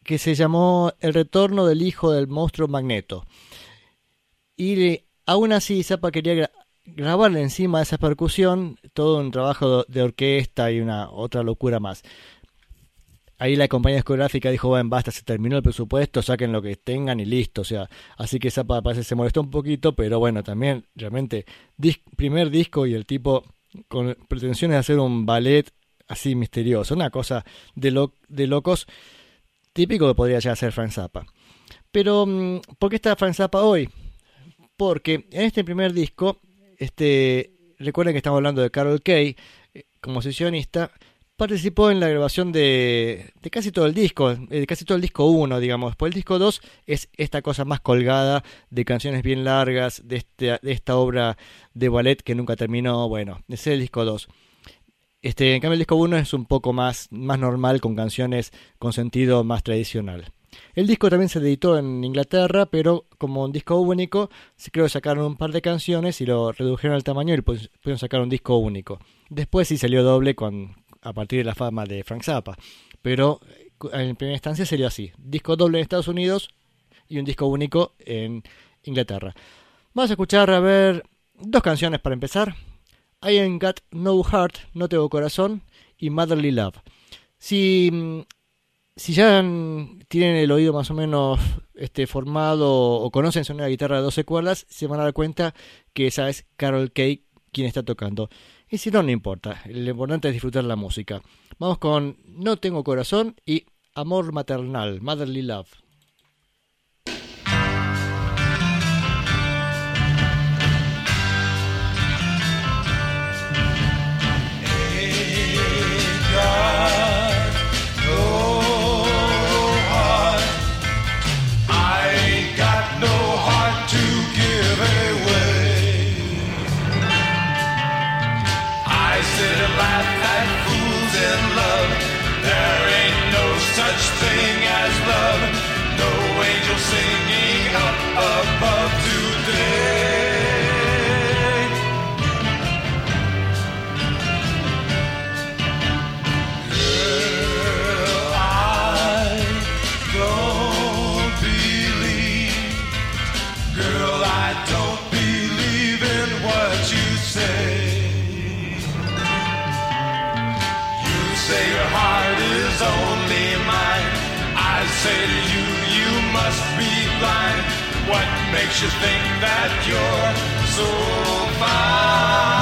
que se llamó El retorno del hijo del monstruo Magneto. Y aún así Zappa quería gra- grabarle encima de esa percusión todo un trabajo de orquesta y una otra locura más. Ahí la compañía discográfica dijo, bueno, basta, se terminó el presupuesto, saquen lo que tengan y listo. O sea, así que Zappa parece se molestó un poquito, pero bueno, también realmente primer disco y el tipo con pretensiones de hacer un ballet así misterioso, una cosa de, lo, de locos típico que podría ya ser Frank Zappa. Pero, mm, ¿por qué está Frank Zappa hoy? Porque en este primer disco, este, recuerden que estamos hablando de Carol Kay, eh, como sesionista, participó en la grabación de, de casi todo el disco, de casi todo el disco 1, digamos. Pues el disco 2 es esta cosa más colgada de canciones bien largas, de, este, esta obra de ballet que nunca terminó. Bueno, ese es el disco 2. Este, en cambio, el disco 1 es un poco más normal, con canciones con sentido más tradicional. El disco también se editó en Inglaterra, pero como un disco único, creo que sacaron un par de canciones y lo redujeron al tamaño y pudieron sacar un disco único. Después sí salió doble con, a partir de la fama de Frank Zappa, pero en primera instancia sería así: disco doble en Estados Unidos y un disco único en Inglaterra. Vamos a escuchar a ver dos canciones para empezar. I Ain't Got No Heart, No Tengo Corazón y Motherly Love. Si, si ya tienen el oído más o menos este, formado o conocen una guitarra de 12 cuerdas, se van a dar cuenta que esa es Carol Kay quien está tocando. Y si no, no importa, lo importante es disfrutar la música. Vamos con No Tengo Corazón y Amor Maternal, Motherly Love. Makes you think that you're so fine.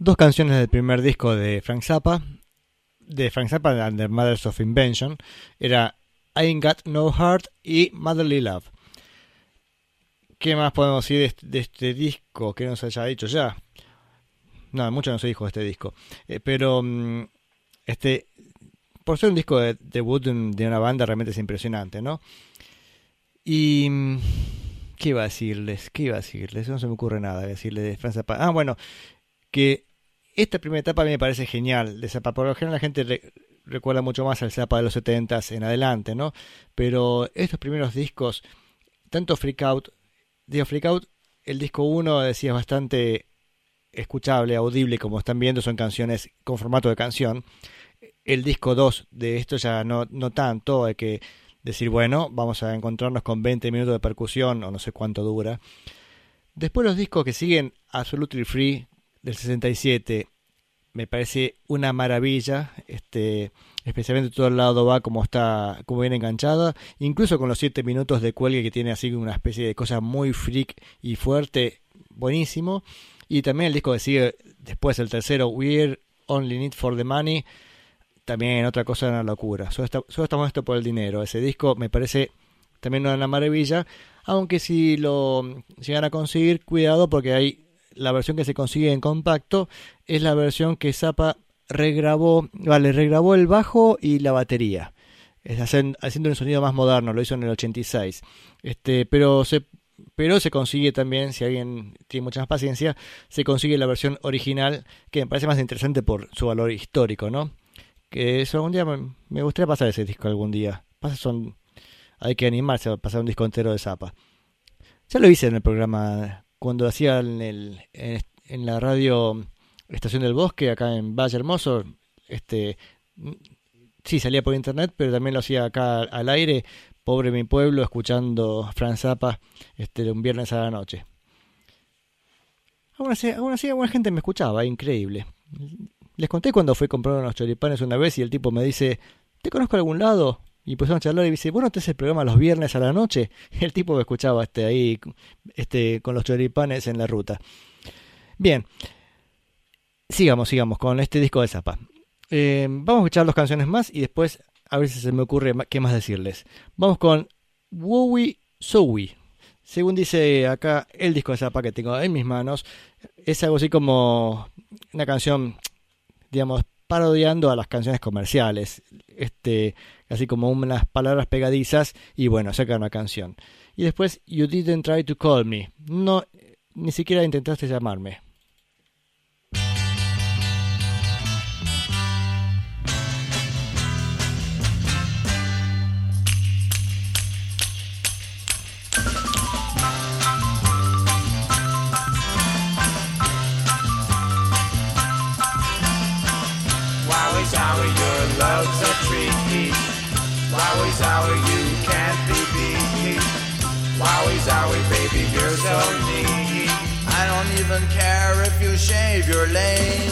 Dos canciones del primer disco de Frank Zappa, de Frank Zappa and the Mothers of Invention, era I Ain't Got No Heart y Motherly Love. ¿Qué más podemos decir de este, disco que no se haya dicho ya? No, mucho no se dijo de este disco. Eh, pero mm, este, por ser un disco de debut de, un- de una banda realmente es impresionante, ¿no? Y mm, ¿qué iba a decirles? ¿Qué iba a decirles? No se me ocurre nada decirles de Frank Zappa. Ah, bueno, que esta primera etapa a me parece genial de Zappa. Por lo general la gente re- recuerda mucho más al Zappa de los 70s en adelante, ¿no? Pero estos primeros discos, tanto Freak Out, digo Freak Out, el disco 1 decía es bastante escuchable, audible, como están viendo, son canciones con formato de canción. El disco 2 de esto ya no, no tanto, hay que decir, bueno, vamos a encontrarnos con 20 minutos de percusión o no sé cuánto dura. Después los discos que siguen, Absolutely Free del 67, me parece una maravilla, este, especialmente todo el lado va como está, como viene enganchada, incluso con los 7 minutos de cuelgue que tiene así una especie de cosa muy freak y fuerte, buenísimo. Y también el disco que sigue después, el tercero, We're Only Need for the Money, también otra cosa una locura. Solo, estamos esto por el dinero. Ese disco me parece también una maravilla, aunque si lo llegan a conseguir, cuidado porque hay la versión que se consigue en compacto es la versión que Zappa regrabó, vale, regrabó el bajo y la batería. Es haciendo un sonido más moderno, lo hizo en el 86. Este, pero se pero se consigue también, si alguien tiene mucha más paciencia, se consigue la versión original, que me parece más interesante por su valor histórico, ¿no? Que eso algún día me, gustaría pasar ese disco algún día. Pasa son, hay que animarse a pasar un disco entero de Zappa. Ya lo hice en el programa cuando hacía en, el, en, la radio Estación del Bosque, acá en Valle Hermoso. Este, sí, salía por internet, pero también lo hacía acá al aire. Pobre mi pueblo, escuchando Fran Zappa este, un viernes a la noche. Aún así, aún así, alguna gente me escuchaba, increíble. Les conté cuando fui a comprar unos choripanes una vez y el tipo me dice, ¿te conozco de algún lado? Y empezamos a charlar y dice, bueno, te haces el programa los viernes a la noche. <laughs> El tipo me escuchaba este, ahí este, con los choripanes en la ruta. Bien, sigamos, sigamos con este disco de Zappa. Eh, vamos a escuchar dos canciones más y después a ver si se me ocurre qué más decirles. Vamos con Wowie Sowie. Según dice acá el disco de Zappa que tengo en mis manos, es algo así como una canción, digamos, parodiando a las canciones comerciales. Este, así como unas palabras pegadizas y bueno, saca una canción. Y después, You didn't try to call me. No, ni siquiera intentaste llamarme. Shave your legs.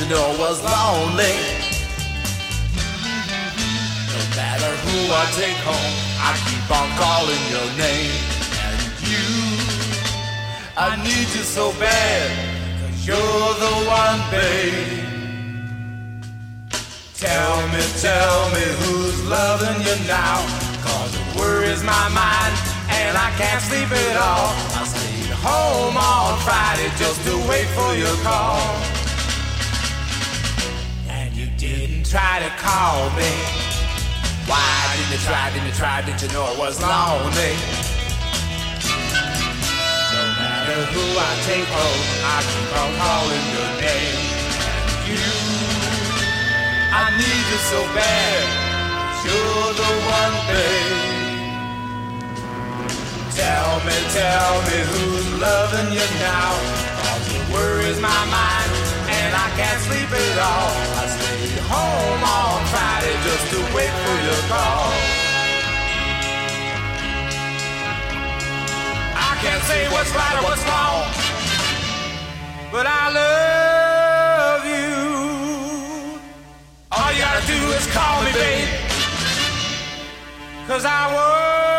You know I was lonely? No matter who I take home, I keep on calling your name. And you, I need you so bad, cause you're the one, babe. Tell me, tell me who's loving you now. Cause it worries my mind and I can't sleep at all. I stayed home on Friday just to wait for your call. Didn't try to call me. Why didn't you try, didn't you try, didn't you know I was lonely? No matter who I take home, I keep on calling your name. You I need you so bad. You're the one, babe. Tell me, tell me who's loving you now. Cause it worries my mind and I can't sleep at all. I stayed home on Friday just to wait for your call. I can't say what's right or what's wrong, but I love you. All you gotta do is call me, babe. Cause I want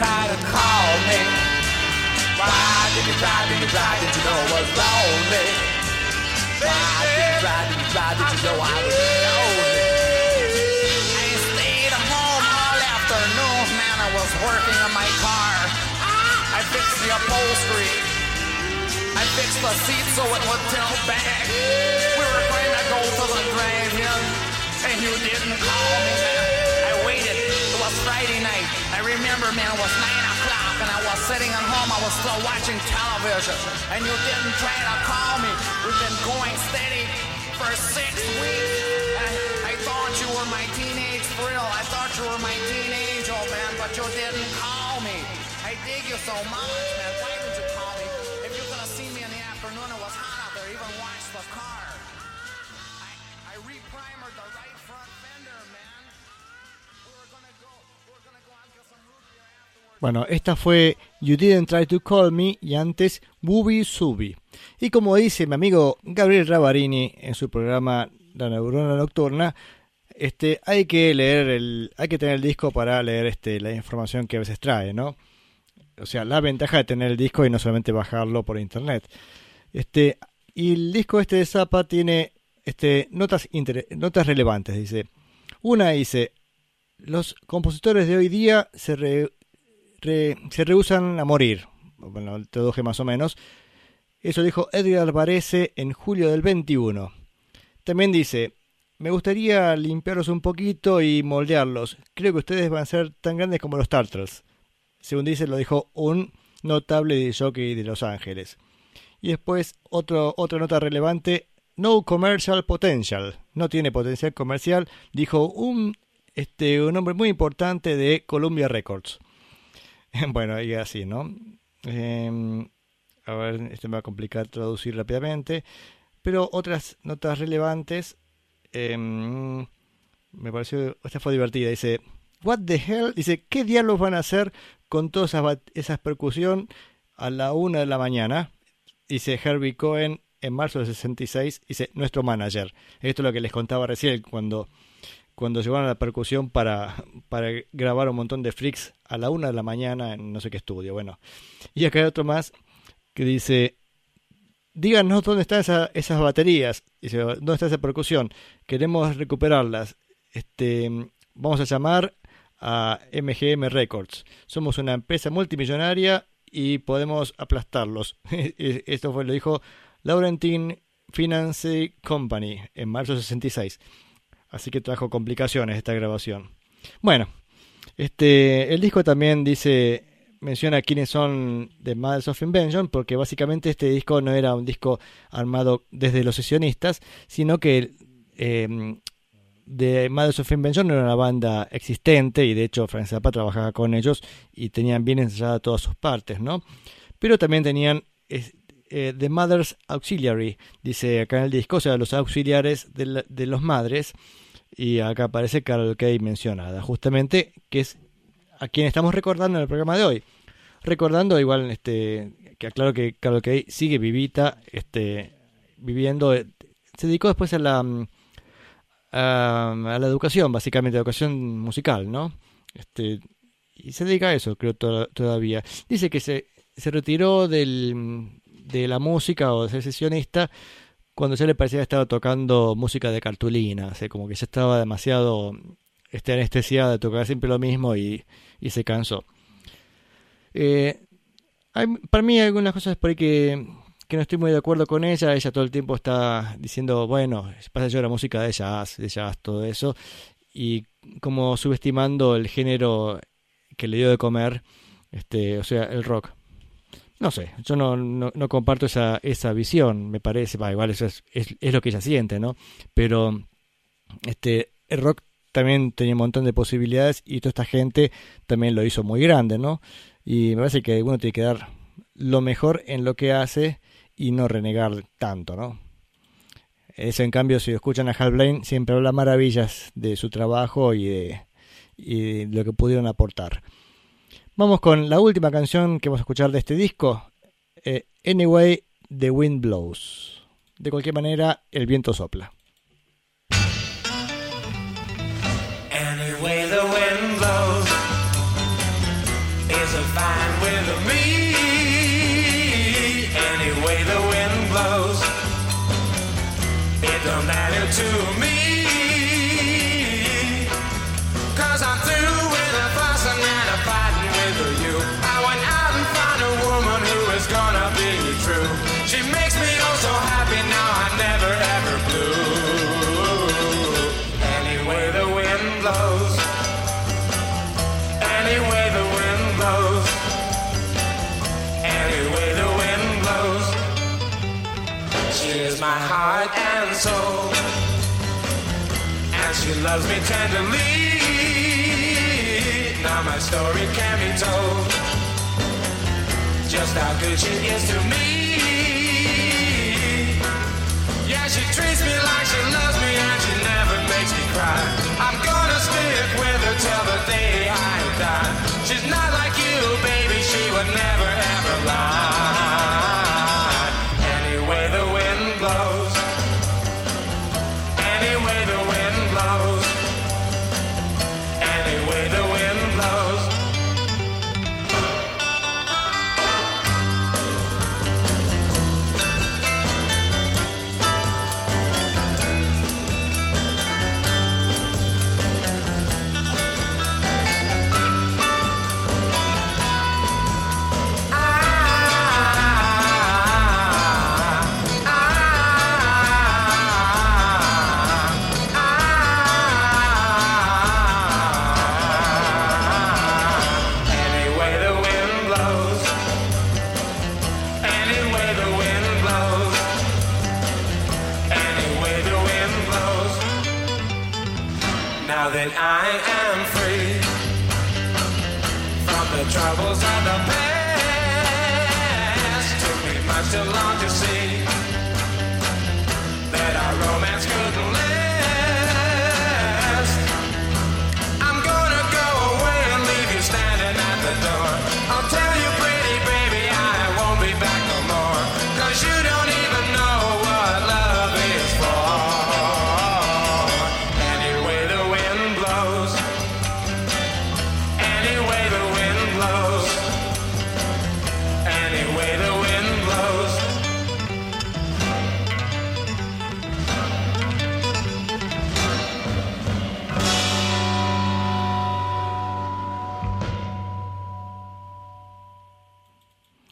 try to call me. Why did you try, did you try, did you know I was lonely? Why did you try, did you try, did you know I was lonely? I stayed home all afternoon, man, I was working on my car. I fixed the upholstery. I fixed the seat so it would tilt back. We were going to go to the drive-in, and you didn't call me, man. I was Friday night. I remember, man, it was 9 o'clock, and I was sitting at home. I was still watching television, and you didn't try to call me. We've been going steady for six weeks. And I thought you were my teenage thrill. I thought you were my teenage old man, but you didn't call me. I dig you so much, man. Why didn't you call me? If you could have seen me in the afternoon, it was hot out there. Even watched the car. Bueno, esta fue You Didn't Try to Call Me y antes Booby Subi. Y como dice mi amigo Gabriel Ravarini en su programa La Neurona Nocturna, este, hay que leer el, hay que tener el disco para leer este, la información que a veces trae, ¿no? O sea, la ventaja de tener el disco y no solamente bajarlo por internet. Este, y el disco este de Zappa tiene este, notas, inter- notas relevantes, dice. Una dice, los compositores de hoy día se, re- se rehusan a morir. Bueno, traduje más o menos. Eso dijo Edgar Varese en julio del 21. También dice, me gustaría limpiarlos un poquito y moldearlos. Creo que ustedes van a ser tan grandes como los Tartars. Según dice, lo dijo un notable jockey de Los Ángeles. Y después otro, otra nota relevante, no commercial potential. No tiene potencial comercial, dijo un, este, un hombre muy importante de Columbia Records. <laughs> bueno, y así, ¿no? Eh, a ver, esto me va a complicar traducir rápidamente. Pero otras notas relevantes. eh, me pareció. Esta fue divertida. Dice. What the hell? Dice, ¿qué diablos van a hacer con todas esas, esas percusión a la una de la mañana? Dice Herbie Cohen en marzo del 66. Dice, nuestro manager. Esto es lo que les contaba recién cuando, cuando llevaron la percusión para, para grabar un montón de freaks a la una de la mañana en no sé qué estudio. Bueno, y acá hay otro más que dice, díganos dónde están esa- esas baterías, dice, dónde está esa percusión, queremos recuperarlas. Este, vamos a llamar a MGM Records. Somos una empresa multimillonaria y podemos aplastarlos. <laughs> Esto fue lo dijo Laurentine Finance Company en marzo del 66. Así que trajo complicaciones esta grabación. Bueno, este, el disco también dice, menciona quiénes son de Mothers of Invention, porque básicamente este disco no era un disco armado desde los sesionistas, sino que eh, de Mothers of Invention era una banda existente y de hecho Frank Zappa trabajaba con ellos y tenían bien ensayadas todas sus partes, ¿no? Pero también tenían eh, The Mothers Auxiliary, dice acá en el disco, o sea, los auxiliares de, la- de los madres, y acá aparece Carol Kay mencionada, justamente, que es a quien estamos recordando en el programa de hoy. Recordando igual, este, que aclaro que Carol Kay sigue vivita, este, viviendo, eh, se dedicó después a la, mm, a, la educación, básicamente, educación musical, ¿no? Este, y se dedica a eso, creo, to- todavía. Dice que se, se retiró del, de la música o de ser sesionista cuando ya le parecía que estaba tocando música de cartulina, o como que ya estaba demasiado este, anestesiada de tocar siempre lo mismo y, y se cansó. Eh, para mí hay algunas cosas por ahí que, que no estoy muy de acuerdo con ella. Ella todo el tiempo está diciendo, bueno, pasa yo la música de jazz, de jazz, todo eso. Y como subestimando el género que le dio de comer, este, o sea, el rock. No sé, yo no, no, comparto esa, esa visión, me parece, va, igual eso es, es, es lo que ella siente, ¿no? Pero este, el rock también tenía un montón de posibilidades y toda esta gente también lo hizo muy grande, ¿no? Y me parece que uno tiene que dar lo mejor en lo que hace y no renegar tanto, ¿no? Eso en cambio, si escuchan a Hal Blaine, siempre habla maravillas de su trabajo y de, y de lo que pudieron aportar. Vamos con la última canción que vamos a escuchar de este disco, eh, Anyway, The Wind Blows. De cualquier manera, el viento sopla. Anyway, the wind blows isn't fine with me. Anyway, the wind blows, it don't matter to me. Soul. And she loves me tenderly. Now my story can be told. Just how good she is to me. Yeah, she treats me like she loves me and she never makes me cry. I'm gonna stick with her till the day I die. She's not like you, baby, she would never ever lie.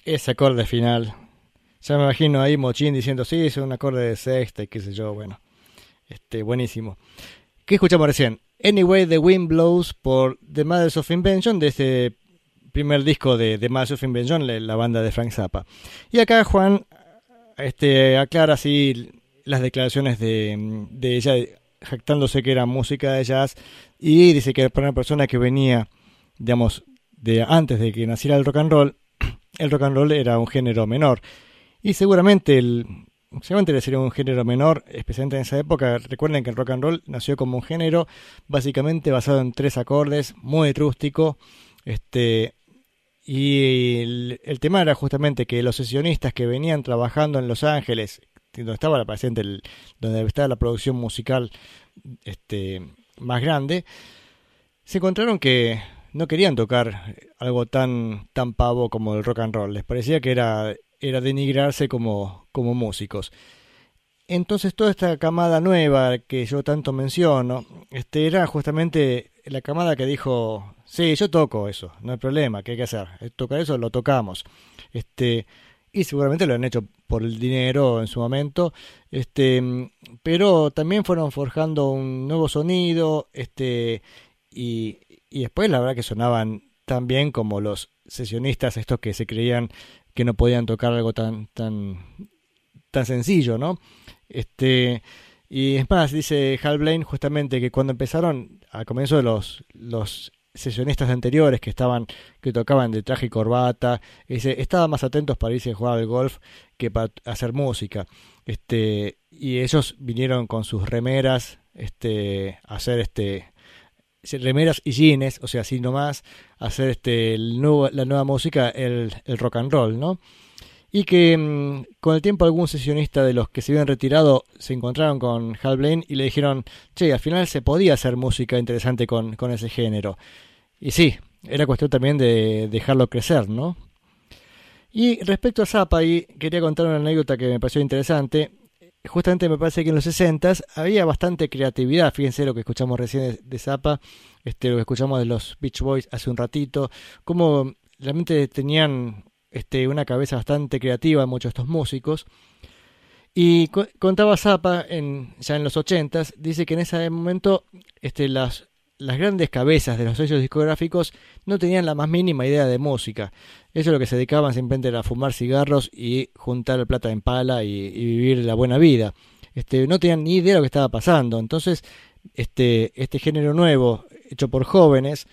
Ese acorde final. Ya me imagino ahí Mochín diciendo, sí, es un acorde de sexta y qué sé yo, bueno. Este, buenísimo. ¿Qué escuchamos recién? Anyway, The Wind Blows por The Mothers of Invention, de este primer disco de The Mothers of Invention, la banda de Frank Zappa. Y acá Juan este, aclara así las declaraciones de, de ella, jactándose que era música de jazz, y dice que para una persona que venía, digamos, de antes de que naciera el rock and roll, el rock and roll era un género menor. Y seguramente el sería un género menor, especialmente en esa época. Recuerden que el rock and roll nació como un género básicamente basado en tres acordes, muy rústico. Este, y el, tema era justamente que los sesionistas que venían trabajando en Los Ángeles, donde estaba la presente, el- donde estaba la producción musical este, más grande, se encontraron que no querían tocar algo tan, tan pavo como el rock and roll. Les parecía que era, era denigrarse como, como músicos. Entonces toda esta camada nueva que yo tanto menciono, este, era justamente la camada que dijo, sí, yo toco eso, no hay problema, ¿qué hay que hacer? Tocar eso, lo tocamos. Este, y seguramente lo han hecho por el dinero en su momento, este, pero también fueron forjando un nuevo sonido, este, y, y después la verdad que sonaban tan bien como los sesionistas estos que se creían que no podían tocar algo tan tan tan sencillo, ¿no? Este y es más dice Hal Blaine justamente que cuando empezaron al comienzo de los los sesionistas anteriores que estaban que tocaban de traje y corbata, dice, estaban más atentos para irse a jugar al golf que para hacer música. Este y ellos vinieron con sus remeras este a hacer este remeras y jeans, o sea, así nomás, hacer este, nuevo, la nueva música, el, rock and roll, ¿no? Y que mm, con el tiempo algún sesionista de los que se habían retirado se encontraron con Hal Blaine y le dijeron, che, al final se podía hacer música interesante con, con ese género. Y sí, era cuestión también de dejarlo crecer, ¿no? Y respecto a Zappa, quería contar una anécdota que me pareció interesante. Justamente me parece que en los 60 había bastante creatividad. Fíjense lo que escuchamos recién de, Zappa, este, lo que escuchamos de los Beach Boys hace un ratito. Cómo realmente tenían este, una cabeza bastante creativa muchos de estos músicos. Y co- contaba Zappa en, ya en los 80 dice que en ese momento este, las, las grandes cabezas de los sellos discográficos no tenían la más mínima idea de música. Ellos lo que se dedicaban simplemente era fumar cigarros y juntar plata en pala y, vivir la buena vida. Este, no tenían ni idea de lo que estaba pasando. Entonces, este, este género nuevo, hecho por jóvenes,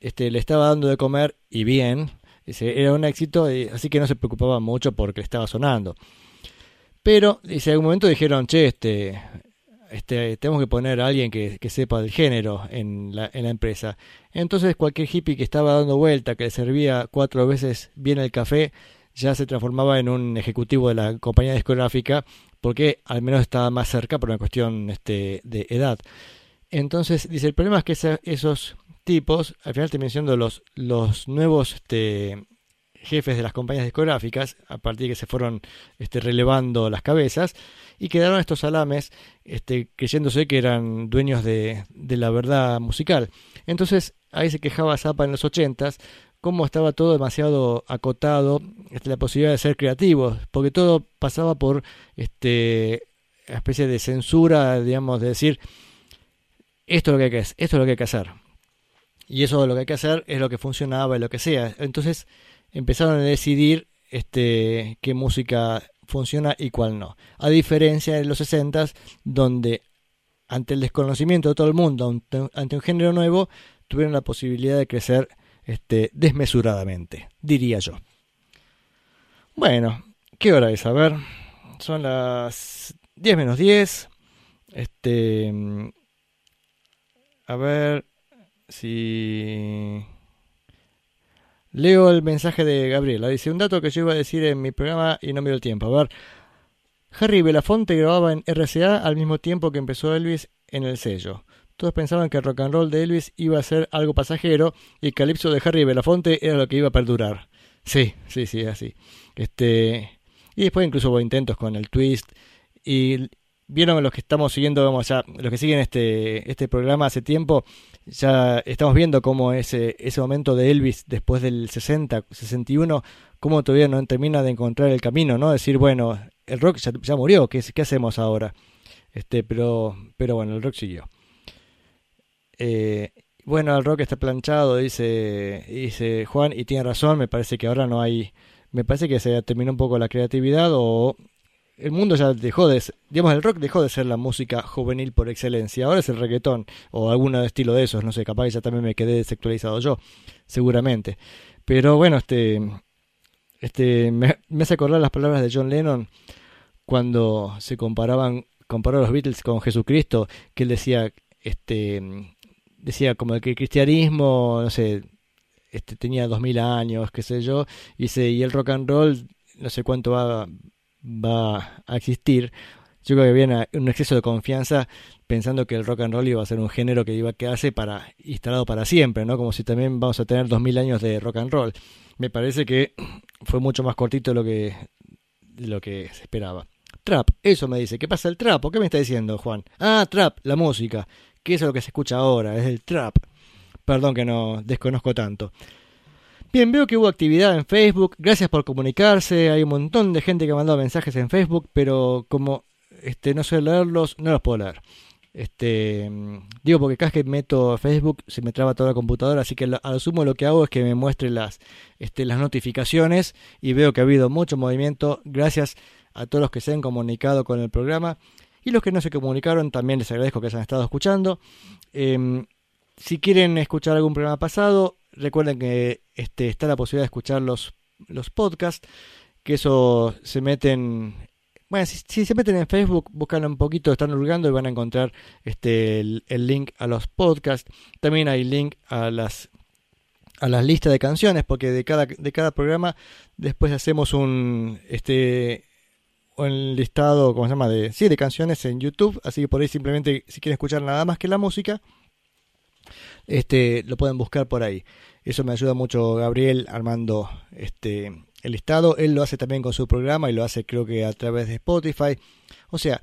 este, le estaba dando de comer y bien. Era un éxito, y- así que no se preocupaba mucho porque estaba sonando. Pero, dice, en algún momento dijeron, che, este, este, tenemos que poner a alguien que, sepa del género en la, empresa. Entonces cualquier hippie que estaba dando vuelta, que le servía cuatro veces bien el café, ya se transformaba en un ejecutivo de la compañía discográfica, porque al menos estaba más cerca por una cuestión este, de edad. Entonces, dice, el problema es que esos tipos, al final terminan siendo los, los nuevos este, jefes de las compañías discográficas, a partir de que se fueron este, relevando las cabezas, y quedaron estos salames este, creyéndose que eran dueños de, la verdad musical. Entonces, ahí se quejaba Zappa en los ochentas, cómo estaba todo demasiado acotado, este, la posibilidad de ser creativos, porque todo pasaba por este una especie de censura, digamos, de decir esto es lo que hay que, esto es lo que hay que hacer. Y eso lo que hay que hacer es lo que funcionaba y lo que sea. Entonces empezaron a decidir este, qué música funciona y cuál no. A diferencia de los 60 donde ante el desconocimiento de todo el mundo, ante, un género nuevo, tuvieron la posibilidad de crecer este, desmesuradamente, diría yo. Bueno, ¿qué hora es? A ver, son las 10 menos 10. Este, mm, a ver si leo el mensaje de Gabriela. Dice un dato que yo iba a decir en mi programa y no me dio el tiempo. A ver, Harry Belafonte grababa en RCA al mismo tiempo que empezó Elvis en el sello. Todos pensaban que el rock and roll de Elvis iba a ser algo pasajero y el calipso de Harry Belafonte era lo que iba a perdurar. Sí, sí, sí, así. Este, y después incluso hubo intentos con el twist y vieron los que estamos siguiendo, vamos ya, los que siguen este este programa hace tiempo, ya estamos viendo cómo ese ese momento de Elvis después del 60, 61, cómo todavía no termina de encontrar el camino, ¿no? Decir, bueno, el rock ya, ya murió, ¿qué, ¿qué hacemos ahora? Este, pero pero bueno, el rock siguió. Eh, bueno, el rock está planchado, dice, dice Juan, y tiene razón, me parece que ahora no hay, me parece que se terminó un poco la creatividad o el mundo ya dejó de, ser- digamos, el rock dejó de ser la música juvenil por excelencia, ahora es el reggaetón o algún estilo de esos, no sé, capaz ya también me quedé desactualizado yo, seguramente. Pero bueno, este, este, me, hace acordar las palabras de John Lennon cuando se comparaban, comparó a los Beatles con Jesucristo, que él decía, este, decía como que el cristianismo, no sé, este, tenía dos mil años, qué sé yo, y, dice, y el rock and roll, no sé cuánto va, va a existir. Yo creo que una- un exceso de confianza pensando que el rock and roll iba a ser un género que iba a quedarse para, instalado para siempre, ¿no? Como si también vamos a tener dos mil años de rock and roll. Me parece que <clears throat> fue mucho más cortito de lo que, lo que se esperaba. Trap, eso me dice. ¿Qué pasa el trap? ¿O qué me está diciendo, Juan? Ah, trap, la música. Que eso es lo que se escucha ahora, es el trap. Perdón que no desconozco tanto. Bien, veo que hubo actividad en Facebook. Gracias por comunicarse. Hay un montón de gente que ha mandado mensajes en Facebook, pero como este, no sé leerlos, no los puedo leer. Este, digo porque cada vez que meto a Facebook se me traba toda la computadora, así que a lo sumo lo que hago es que me muestre las, este, las notificaciones y veo que ha habido mucho movimiento. Gracias a todos los que se han comunicado con el programa y los que no se comunicaron también les agradezco que se han estado escuchando. Em, si quieren escuchar algún programa pasado, recuerden que este, está la posibilidad de escuchar los, los podcasts, que eso se meten... Bueno, si, se meten en Facebook, buscan un poquito, están hurgando y van a encontrar este, el, el link a los podcasts. También hay link a las a las listas de canciones, porque de cada, de cada programa después hacemos un este un listado, ¿cómo se llama? De, sí, de canciones en YouTube, así que por ahí simplemente si quieren escuchar nada más que la música, este lo pueden buscar por ahí. Eso me ayuda mucho Gabriel armando este el listado. Él lo hace también con su programa y lo hace creo que a través de Spotify. O sea,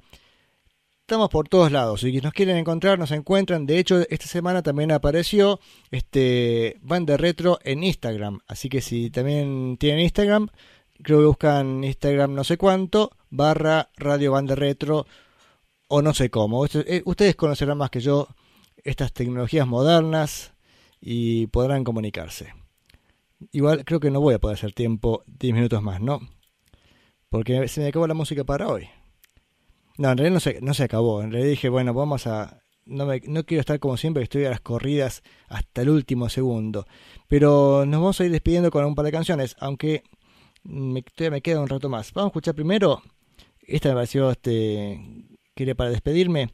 estamos por todos lados. Si nos quieren encontrar, nos encuentran. De hecho, esta semana también apareció este Banda Retro en Instagram. Así que si también tienen Instagram, creo que buscan Instagram no sé cuánto, barra Radio Banda Retro o no sé cómo. Ustedes- eh, Ustedes conocerán más que yo estas tecnologías modernas y podrán comunicarse. Igual creo que no voy a poder hacer tiempo 10 minutos más, ¿no? Porque se me acabó la música para hoy. No, en realidad no se, no se acabó. En realidad dije, bueno, vamos a... No, me, no quiero estar como siempre, estoy a las corridas hasta el último segundo. Pero nos vamos a ir despidiendo con un par de canciones, aunque me, todavía me queda un rato más. Vamos a escuchar primero, esta me pareció, este, quería para despedirme,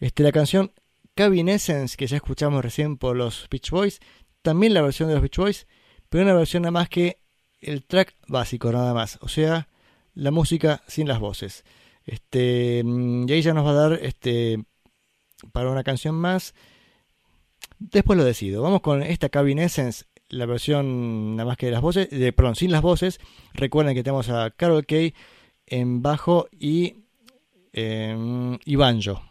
este, la canción Cabin Essence, que ya escuchamos recién por los Beach Boys, también la versión de los Beach Boys, pero una versión nada más que el track básico nada más, o sea, la música sin las voces. Este, mm, y ahí ya nos va a dar este, para una canción más. Después lo decido. Vamos con esta Cabin Essence, la versión nada más que de las voces, de, perdón, sin las voces. Recuerden que tenemos a Carol Kay en bajo y, eh, y banjo.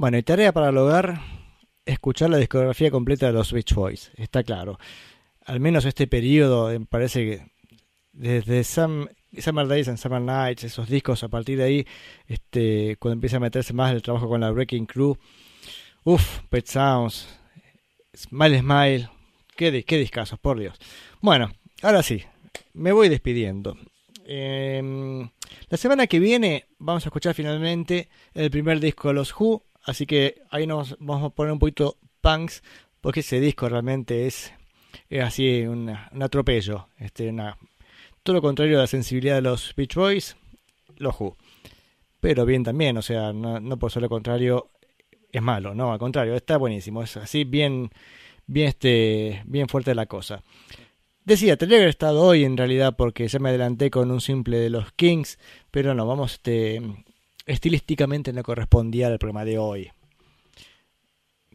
Bueno, y tarea para el hogar, escuchar la discografía completa de los Beach Boys, está claro. Al menos este periodo, me parece que desde Summer Days and Summer Nights, esos discos, a partir de ahí, este, cuando empieza a meterse más el trabajo con la Breaking Crew, uff, Pet Sounds, Smile Smile, qué, qué discasos, por Dios. Bueno, ahora sí, me voy despidiendo. Em, la semana que viene vamos a escuchar finalmente el primer disco de los Who, así que ahí nos vamos a poner un poquito punks, porque ese disco realmente es, así un atropello, este, todo lo contrario de la sensibilidad de los Beach Boys, los Who. Pero bien también, o sea, no, por ser lo contrario es malo, no, al contrario, está buenísimo, es así bien, bien, este, bien fuerte la cosa. Decía, tendría que haber estado hoy en realidad porque ya me adelanté con un simple de los Kings, pero no, vamos, este, estilísticamente no correspondía al programa de hoy.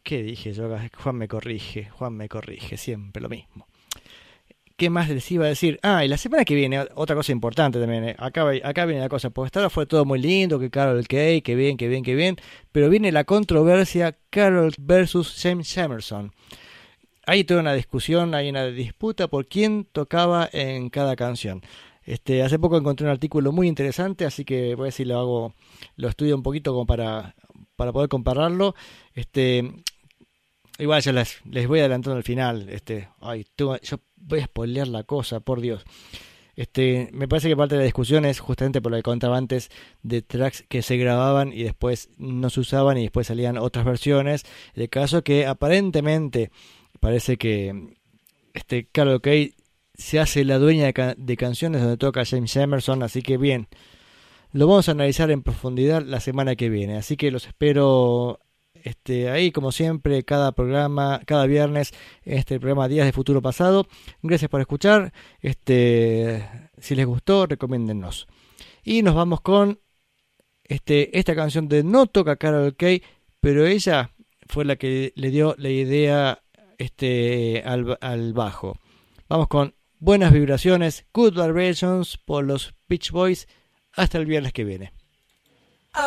¿Qué dije yo? Juan me corrige, Juan me corrige, siempre lo mismo. ¿Qué más les iba a decir? Ah, y la semana que viene, otra cosa importante también. Eh, acá, viene la cosa. Pues hasta fue todo muy lindo, que Carol Kay, que bien, que bien, que bien. Pero viene la controversia Carol versus James Emerson hay toda una discusión, hay una disputa por quién tocaba en cada canción. Este, hace poco encontré un artículo muy interesante, así que voy a decir lo hago, lo estudio un poquito como para, para poder compararlo. Este, igual ya les, les voy adelantando al final. Este, ay, yo voy a spoilear la cosa, por Dios. Este, me parece que parte de la discusión es justamente por lo que contaba antes de tracks que se grababan y después no se usaban y después salían otras versiones. El caso que aparentemente parece que este Kay se hace la dueña de, canciones donde toca James Emerson, así que bien, lo vamos a analizar en profundidad la semana que viene, así que los espero este, ahí como siempre cada programa, cada viernes, este programa Días de Futuro Pasado. Gracias por escuchar, este, si les gustó, recomiéndennos. Y nos vamos con este, esta canción de No toca Carol Kay, pero ella fue la que le dio la idea este, al, al bajo. Vamos con buenas vibraciones, Good Vibrations por los Beach Boys. Hasta el viernes que viene. I,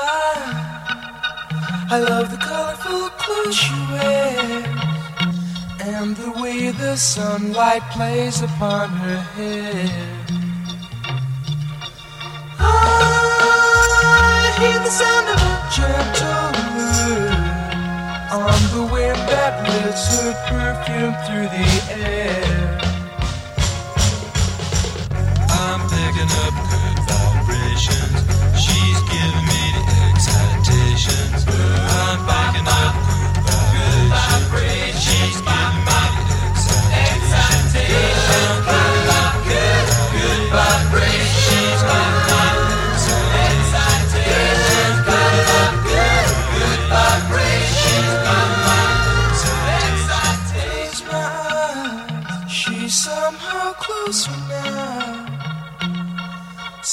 I love the colorful clothes she wears and the way the sunlight plays upon her hair. I hear the sound of a gentle word on the wind that lifts her perfume through the air. Picking up good vibrations. She's giving me the excitations.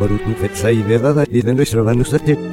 Saborutu Fetsai de Dada y de nuestro Vanusate.